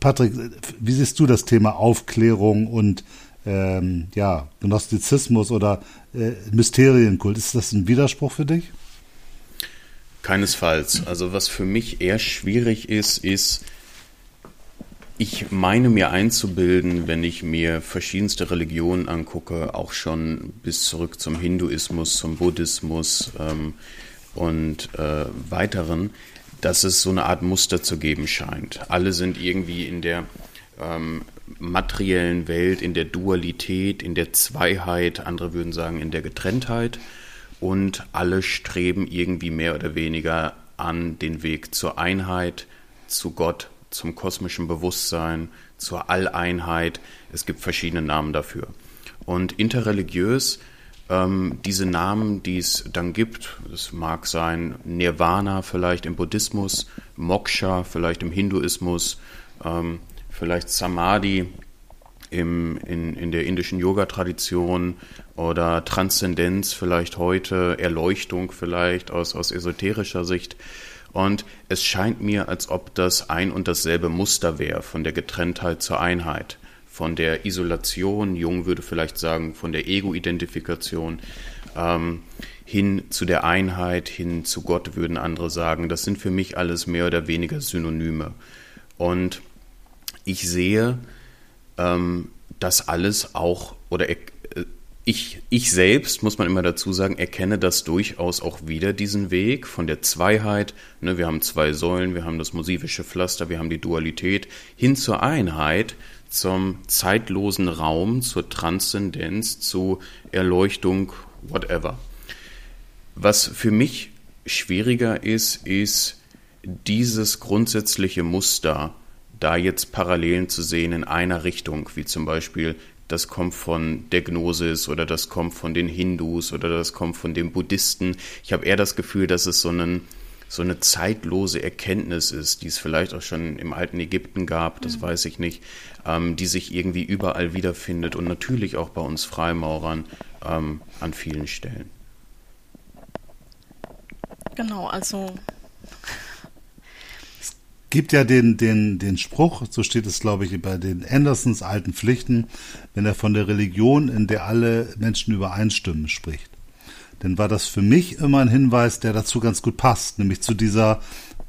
Patrick, wie siehst du das Thema Aufklärung und ähm, ja, Gnostizismus oder äh, Mysterienkult? Ist das ein Widerspruch für dich? Keinesfalls. Also was für mich eher schwierig ist, ist, ich meine mir einzubilden, wenn ich mir verschiedenste Religionen angucke, auch schon bis zurück zum Hinduismus, zum Buddhismus ähm, und äh, weiteren, dass es so eine Art Muster zu geben scheint. Alle sind irgendwie in der ähm, materiellen Welt, in der Dualität, in der Zweiheit, andere würden sagen in der Getrenntheit und alle streben irgendwie mehr oder weniger an den Weg zur Einheit, zu Gott, zum kosmischen Bewusstsein, zur Alleinheit. Es gibt verschiedene Namen dafür. Und interreligiös, ähm, diese Namen, die es dann gibt, es mag sein Nirvana vielleicht im Buddhismus, Moksha vielleicht im Hinduismus, ähm, vielleicht Samadhi im, in, in der indischen Yoga-Tradition oder Transzendenz vielleicht heute, Erleuchtung vielleicht aus, aus esoterischer Sicht. Und es scheint mir, als ob das ein und dasselbe Muster wäre, von der Getrenntheit zur Einheit, von der Isolation, Jung würde vielleicht sagen, von der Ego-Identifikation, ähm, hin zu der Einheit, hin zu Gott, würden andere sagen. Das sind für mich alles mehr oder weniger Synonyme. Und ich sehe ähm, das alles auch oder ich, ich selbst, muss man immer dazu sagen, erkenne das durchaus auch wieder, diesen Weg von der Zweiheit. Ne, wir haben zwei Säulen, wir haben das musivische Pflaster, wir haben die Dualität, hin zur Einheit, zum zeitlosen Raum, zur Transzendenz, zu Erleuchtung, whatever. Was für mich schwieriger ist, ist dieses grundsätzliche Muster, da jetzt Parallelen zu sehen in einer Richtung, wie zum Beispiel das kommt von der Gnosis oder das kommt von den Hindus oder das kommt von den Buddhisten. Ich habe eher das Gefühl, dass es so, einen, so eine zeitlose Erkenntnis ist, die es vielleicht auch schon im alten Ägypten gab, das mhm. weiß ich nicht, ähm, die sich irgendwie überall wiederfindet und natürlich auch bei uns Freimaurern ähm, an vielen Stellen. Genau, also gibt ja den, den, den Spruch, so steht es, glaube ich, bei den Andersons alten Pflichten, wenn er von der Religion, in der alle Menschen übereinstimmen, spricht. Dann war das für mich immer ein Hinweis, der dazu ganz gut passt, nämlich zu dieser,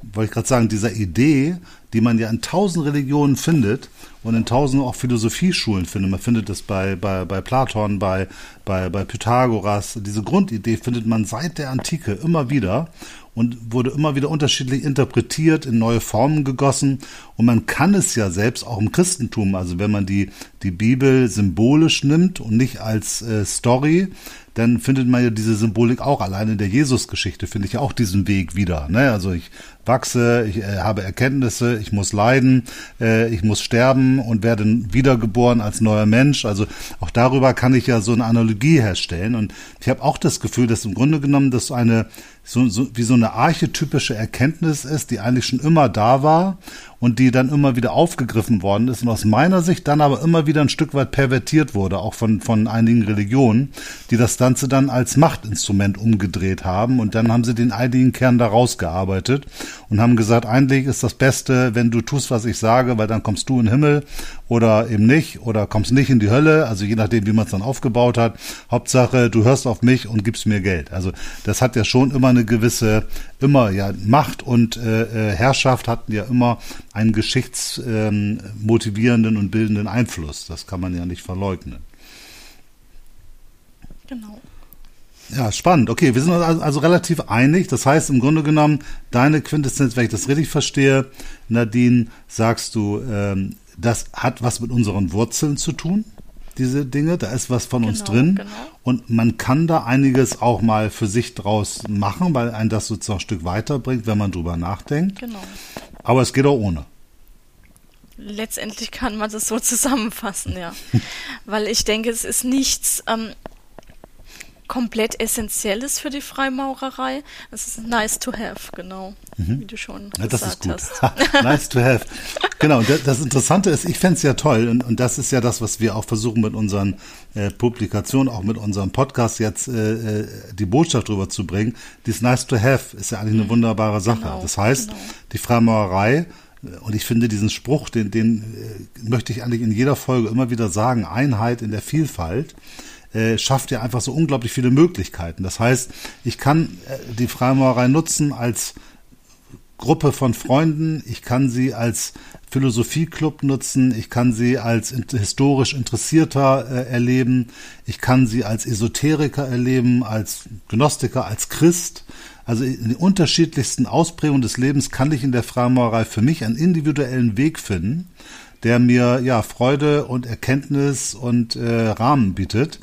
wollte ich gerade sagen, dieser Idee, die man ja in tausend Religionen findet und in tausend auch Philosophieschulen findet. Man findet das bei, bei, bei Platon, bei, bei, bei Pythagoras. Diese Grundidee findet man seit der Antike immer wieder und wurde immer wieder unterschiedlich interpretiert, in neue Formen gegossen. Und man kann es ja selbst auch im Christentum, also wenn man die, die Bibel symbolisch nimmt und nicht als äh, Story, dann findet man ja diese Symbolik auch allein in der Jesusgeschichte, finde ich ja auch diesen Weg wieder. Ne? Also ich wachse, ich äh, habe Erkenntnisse, ich muss leiden, äh, ich muss sterben und werde wiedergeboren als neuer Mensch. Also auch darüber kann ich ja so eine Analogie herstellen. Und ich habe auch das Gefühl, dass im Grunde genommen das eine so, so, wie so eine archetypische Erkenntnis ist, die eigentlich schon immer da war und die dann immer wieder aufgegriffen worden ist und aus meiner Sicht dann aber immer wieder ein Stück weit pervertiert wurde, auch von, von einigen Religionen, die das Ganze dann als Machtinstrument umgedreht haben und dann haben sie den einigen Kern da rausgearbeitet und haben gesagt, eigentlich ist das Beste, wenn du tust, was ich sage, weil dann kommst du in den Himmel oder eben nicht oder kommst nicht in die Hölle, also je nachdem, wie man es dann aufgebaut hat. Hauptsache, du hörst auf mich und gibst mir Geld. Also das hat ja schon immer eine gewisse, immer ja Macht und äh, äh Herrschaft hatten ja immer einen geschichtsmotivierenden ähm, und bildenden Einfluss. Das kann man ja nicht verleugnen. Genau. Ja, spannend. Okay, wir sind also, also relativ einig. Das heißt, im Grunde genommen, deine Quintessenz, wenn ich das richtig verstehe, Nadine, sagst du, ähm, das hat was mit unseren Wurzeln zu tun, diese Dinge. Da ist was von genau, uns drin. Genau. Und man kann da einiges auch mal für sich draus machen, weil ein das sozusagen ein Stück weiterbringt, wenn man drüber nachdenkt. Genau. Aber es geht auch ohne. Letztendlich kann man das so zusammenfassen, ja. weil ich denke, es ist nichts, ähm, komplett essentiell ist für die Freimaurerei. Es ist nice to have, genau, mhm. wie du schon ja, das ist gut. hast. nice to have. Genau, das, das Interessante ist, ich fände es ja toll und, und das ist ja das, was wir auch versuchen mit unseren äh, Publikationen, auch mit unserem Podcast jetzt äh, äh die Botschaft drüber zu bringen. Dies nice to have ist ja eigentlich eine mhm. wunderbare Sache. Genau, das heißt, genau. die Freimaurerei äh, und ich finde diesen Spruch, den, den äh, möchte ich eigentlich in jeder Folge immer wieder sagen, Einheit in der Vielfalt äh, schafft ja einfach so unglaublich viele Möglichkeiten. Das heißt, ich kann äh, die Freimaurerei nutzen als Gruppe von Freunden, ich kann sie als Philosophieclub nutzen, ich kann sie als historisch Interessierter äh, erleben, ich kann sie als Esoteriker erleben, als Gnostiker, als Christ. Also in den unterschiedlichsten Ausprägungen des Lebens kann ich in der Freimaurerei für mich einen individuellen Weg finden, der mir ja Freude und Erkenntnis und äh, Rahmen bietet.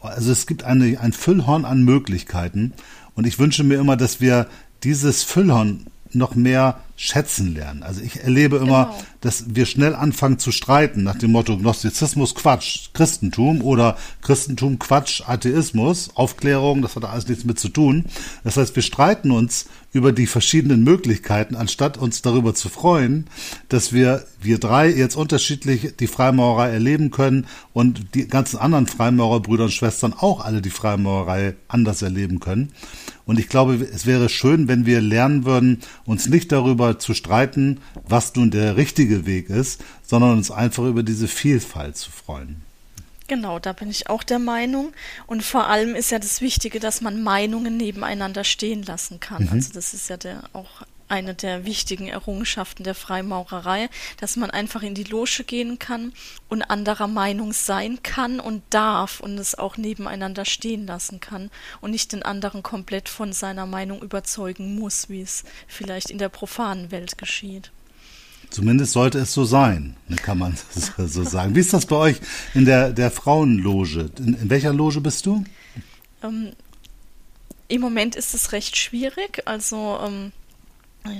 Also es gibt eine, ein Füllhorn an Möglichkeiten und ich wünsche mir immer, dass wir dieses Füllhorn noch mehr schätzen lernen. Also ich erlebe immer, genau. dass wir schnell anfangen zu streiten nach dem Motto Gnostizismus Quatsch, Christentum oder Christentum Quatsch, Atheismus, Aufklärung, das hat alles nichts mit zu tun. Das heißt, wir streiten uns über die verschiedenen Möglichkeiten, anstatt uns darüber zu freuen, dass wir, wir drei jetzt unterschiedlich die Freimaurerei erleben können und die ganzen anderen Freimaurerbrüder und Schwestern auch alle die Freimaurerei anders erleben können. Und ich glaube, es wäre schön, wenn wir lernen würden, uns nicht darüber zu streiten, was nun der richtige Weg ist, sondern uns einfach über diese Vielfalt zu freuen. Genau, da bin ich auch der Meinung. Und vor allem ist ja das Wichtige, dass man Meinungen nebeneinander stehen lassen kann. Mhm. Also das ist ja der auch eine der wichtigen Errungenschaften der Freimaurerei, dass man einfach in die Loge gehen kann und anderer Meinung sein kann und darf und es auch nebeneinander stehen lassen kann und nicht den anderen komplett von seiner Meinung überzeugen muss, wie es vielleicht in der profanen Welt geschieht. Zumindest sollte es so sein, kann man so sagen. Wie ist das bei euch in der, der Frauenloge? In, in welcher Loge bist du? Ähm, Im Moment ist es recht schwierig. Also ähm,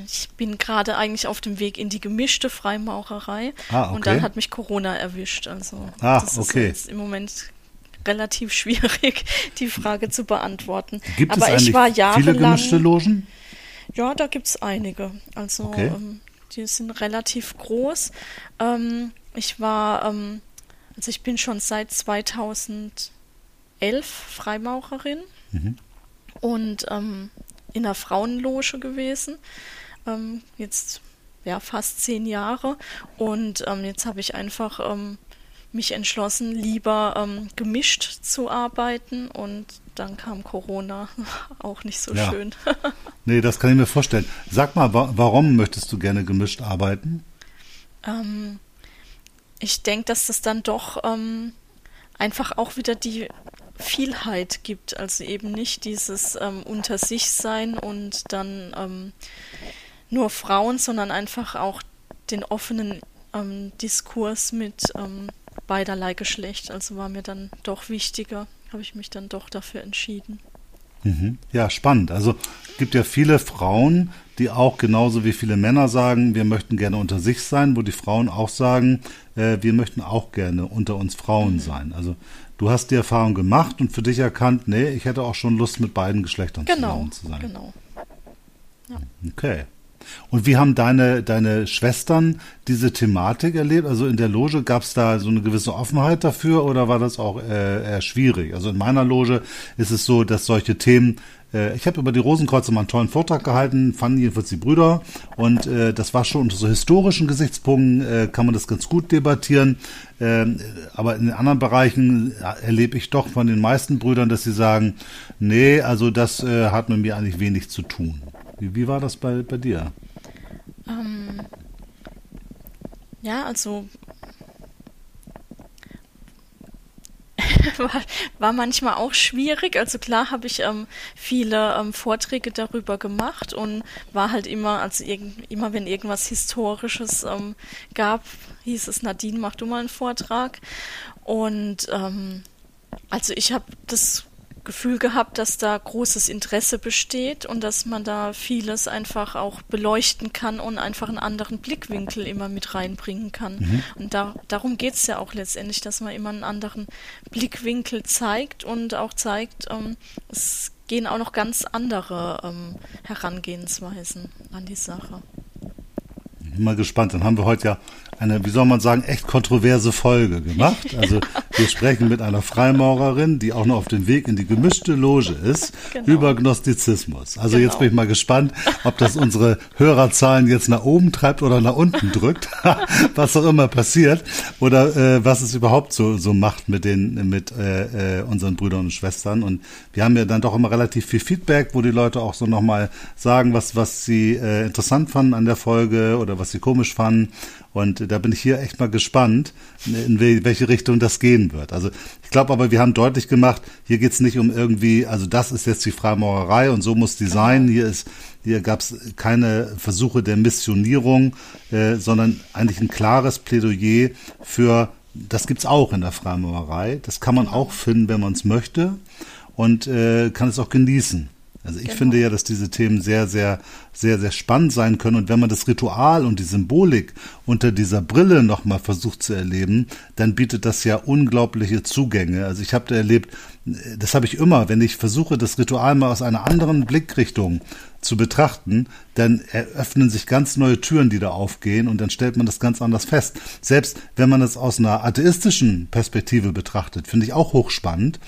ich bin gerade eigentlich auf dem Weg in die gemischte Freimaurerei ah, okay. und dann hat mich Corona erwischt. Also ah, das ist okay. jetzt im Moment relativ schwierig, die Frage zu beantworten. Gibt Aber es ich war jahrelang, viele gemischte Logen? Ja, da gibt es einige. Also okay. ähm, die sind relativ groß. Ähm, ich war, ähm, also ich bin schon seit 2011 Freimaurerin mhm. und ähm, in der Frauenloge gewesen. Ähm, jetzt ja fast zehn Jahre und ähm, jetzt habe ich einfach ähm, mich entschlossen, lieber ähm, gemischt zu arbeiten und dann kam Corona auch nicht so ja. schön. nee, das kann ich mir vorstellen. Sag mal, wa warum möchtest du gerne gemischt arbeiten? Ähm, ich denke, dass das dann doch ähm, einfach auch wieder die Vielheit gibt. Also eben nicht dieses ähm, unter sich sein und dann ähm, nur Frauen, sondern einfach auch den offenen ähm, Diskurs mit ähm, beiderlei Geschlecht. Also war mir dann doch wichtiger, habe ich mich dann doch dafür entschieden. Mhm. Ja, spannend. Also gibt ja viele Frauen, die auch genauso wie viele Männer sagen, wir möchten gerne unter sich sein, wo die Frauen auch sagen, äh, wir möchten auch gerne unter uns Frauen mhm. sein. Also du hast die Erfahrung gemacht und für dich erkannt, nee, ich hätte auch schon Lust, mit beiden Geschlechtern genau, zusammen zu sein. Genau. Ja. Okay. Und wie haben deine, deine Schwestern diese Thematik erlebt? Also in der Loge gab es da so eine gewisse Offenheit dafür oder war das auch äh, eher schwierig? Also in meiner Loge ist es so, dass solche Themen äh, ich habe über die Rosenkreuze mal einen tollen Vortrag gehalten, fanden jedenfalls die Brüder. Und äh, das war schon unter so historischen Gesichtspunkten, äh, kann man das ganz gut debattieren. Äh, aber in den anderen Bereichen erlebe ich doch von den meisten Brüdern, dass sie sagen, nee, also das äh, hat mit mir eigentlich wenig zu tun. Wie, wie war das bei, bei dir? Ähm, ja, also war, war, manchmal auch schwierig. Also klar habe ich ähm, viele ähm, Vorträge darüber gemacht und war halt immer, also immer wenn irgendwas Historisches ähm, gab, hieß es, Nadine, mach du mal einen Vortrag. Und ähm, also ich habe das Gefühl gehabt, dass da großes Interesse besteht und dass man da vieles einfach auch beleuchten kann und einfach einen anderen Blickwinkel immer mit reinbringen kann. Mhm. Und da, darum geht es ja auch letztendlich, dass man immer einen anderen Blickwinkel zeigt und auch zeigt, ähm, es gehen auch noch ganz andere ähm, Herangehensweisen an die Sache. Bin mal gespannt. Dann haben wir heute ja eine, wie soll man sagen, echt kontroverse Folge gemacht. Also wir sprechen mit einer Freimaurerin, die auch noch auf dem Weg in die gemischte Loge ist, genau. über Gnostizismus. Also genau. jetzt bin ich mal gespannt, ob das unsere Hörerzahlen jetzt nach oben treibt oder nach unten drückt, was auch immer passiert, oder äh, was es überhaupt so, so macht mit den, mit äh, äh, unseren Brüdern und Schwestern. Und wir haben ja dann doch immer relativ viel Feedback, wo die Leute auch so nochmal sagen, was, was sie äh, interessant fanden an der Folge oder was sie komisch fanden. Und da bin ich hier echt mal gespannt, in welche Richtung das gehen wird. Also ich glaube aber, wir haben deutlich gemacht, hier geht's nicht um irgendwie, also das ist jetzt die Freimaurerei und so muss die sein. Hier ist, hier gab's keine Versuche der Missionierung, äh, sondern eigentlich ein klares Plädoyer für, das gibt's auch in der Freimaurerei. Das kann man auch finden, wenn man es möchte und äh, kann es auch genießen. Also ich genau. finde ja, dass diese Themen sehr, sehr, sehr, sehr spannend sein können. Und wenn man das Ritual und die Symbolik unter dieser Brille nochmal versucht zu erleben, dann bietet das ja unglaubliche Zugänge. Also ich habe da erlebt, das habe ich immer, wenn ich versuche, das Ritual mal aus einer anderen Blickrichtung zu betrachten, dann eröffnen sich ganz neue Türen, die da aufgehen und dann stellt man das ganz anders fest. Selbst wenn man es aus einer atheistischen Perspektive betrachtet, finde ich auch hochspannend.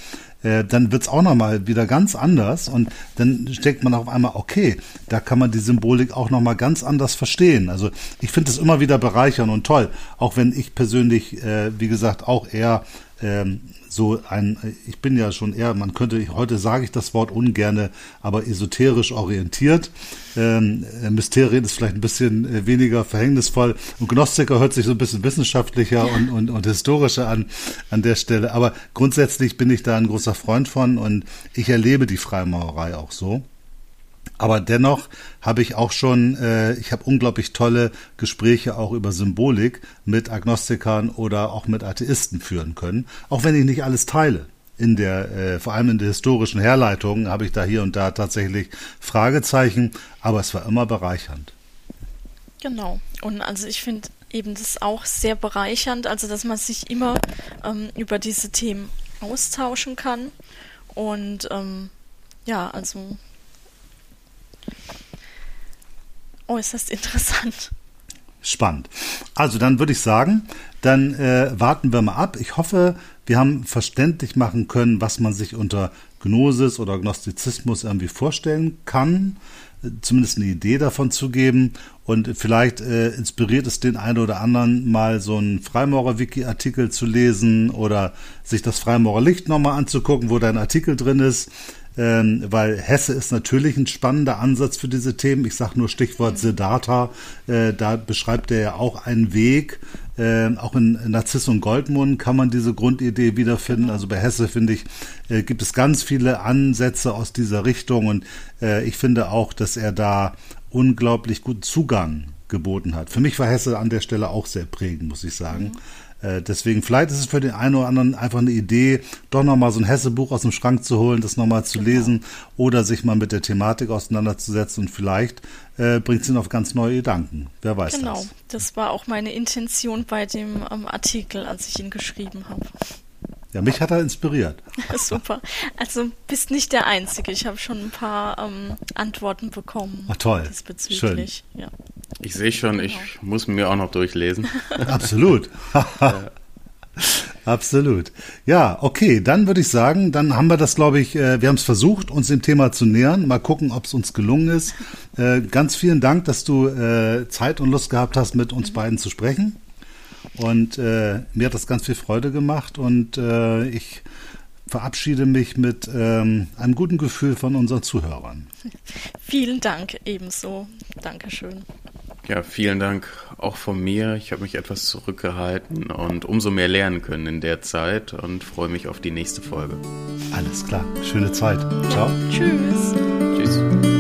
Äh, dann wird's auch nochmal wieder ganz anders und dann steckt man auf einmal, okay, da kann man die Symbolik auch nochmal ganz anders verstehen. Also ich finde es immer wieder bereichern und toll, auch wenn ich persönlich, äh, wie gesagt, auch eher ähm, so ein, ich bin ja schon eher, man könnte, heute sage ich das Wort ungerne, aber esoterisch orientiert. Ähm, äh, Mysterien ist vielleicht ein bisschen äh, weniger verhängnisvoll und Gnostiker hört sich so ein bisschen wissenschaftlicher und, und, und historischer an, an der Stelle. Aber grundsätzlich bin ich da ein großer Freund von und ich erlebe die Freimaurerei auch so. Aber dennoch habe ich auch schon, äh, ich habe unglaublich tolle Gespräche auch über Symbolik mit Agnostikern oder auch mit Atheisten führen können, auch wenn ich nicht alles teile. in der, äh, vor allem in der historischen Herleitung, habe ich da hier und da tatsächlich Fragezeichen, aber es war immer bereichernd. Genau. Und also ich finde eben das auch sehr bereichernd, also dass man sich immer ähm, über diese Themen austauschen kann. Und ähm, ja, also äußerst interessant. Spannend. Also dann würde ich sagen, dann äh, warten wir mal ab. Ich hoffe, wir haben verständlich machen können, was man sich unter Gnosis oder Gnostizismus irgendwie vorstellen kann, zumindest eine Idee davon zu geben. Und vielleicht äh, inspiriert es den einen oder anderen, mal so einen Freimaurer-Wiki-Artikel zu lesen oder sich das Freimaurer Licht nochmal anzugucken, wo dein Artikel drin ist ähm, weil Hesse ist natürlich ein spannender Ansatz für diese Themen. Ich sage nur Stichwort Siddhartha, äh, da beschreibt er ja auch einen Weg. Äh, auch in Narziss und Goldmund kann man diese Grundidee wiederfinden. Also bei Hesse finde ich, äh, gibt es ganz viele Ansätze aus dieser Richtung und äh, ich finde auch, dass er da unglaublich guten Zugang geboten hat. Für mich war Hesse an der Stelle auch sehr prägend, muss ich sagen. Mhm. Äh, deswegen, vielleicht ist es für den einen oder anderen einfach eine Idee, doch nochmal so ein Hesse-Buch aus dem Schrank zu holen, das nochmal zu genau. lesen oder sich mal mit der Thematik auseinanderzusetzen und vielleicht äh, bringt es ihn auf ganz neue Gedanken. Wer weiß genau. das. Genau, das war auch meine Intention bei dem ähm, Artikel, als ich ihn geschrieben habe. Ja, mich hat er inspiriert. Super. Also bist nicht der Einzige. Ich habe schon ein paar ähm, Antworten bekommen. Ach, toll. Diesbezüglich. Schön. Ja. Ich sehe schon, ich genau. muss mir auch noch durchlesen. Absolut. Absolut. Ja, okay, dann würde ich sagen, dann haben wir das, glaube ich, äh, wir haben es versucht, uns dem Thema zu nähern. Mal gucken, ob es uns gelungen ist. Äh, ganz vielen Dank, dass du äh, Zeit und Lust gehabt hast, mit uns mhm. beiden zu sprechen. Und äh, mir hat das ganz viel Freude gemacht und äh, ich verabschiede mich mit ähm, einem guten Gefühl von unseren Zuhörern. Vielen Dank ebenso. Dankeschön. Ja, vielen Dank auch von mir. Ich habe mich etwas zurückgehalten und umso mehr lernen können in der Zeit und freue mich auf die nächste Folge. Alles klar. Schöne Zeit. Ciao. Tschüss. Tschüss.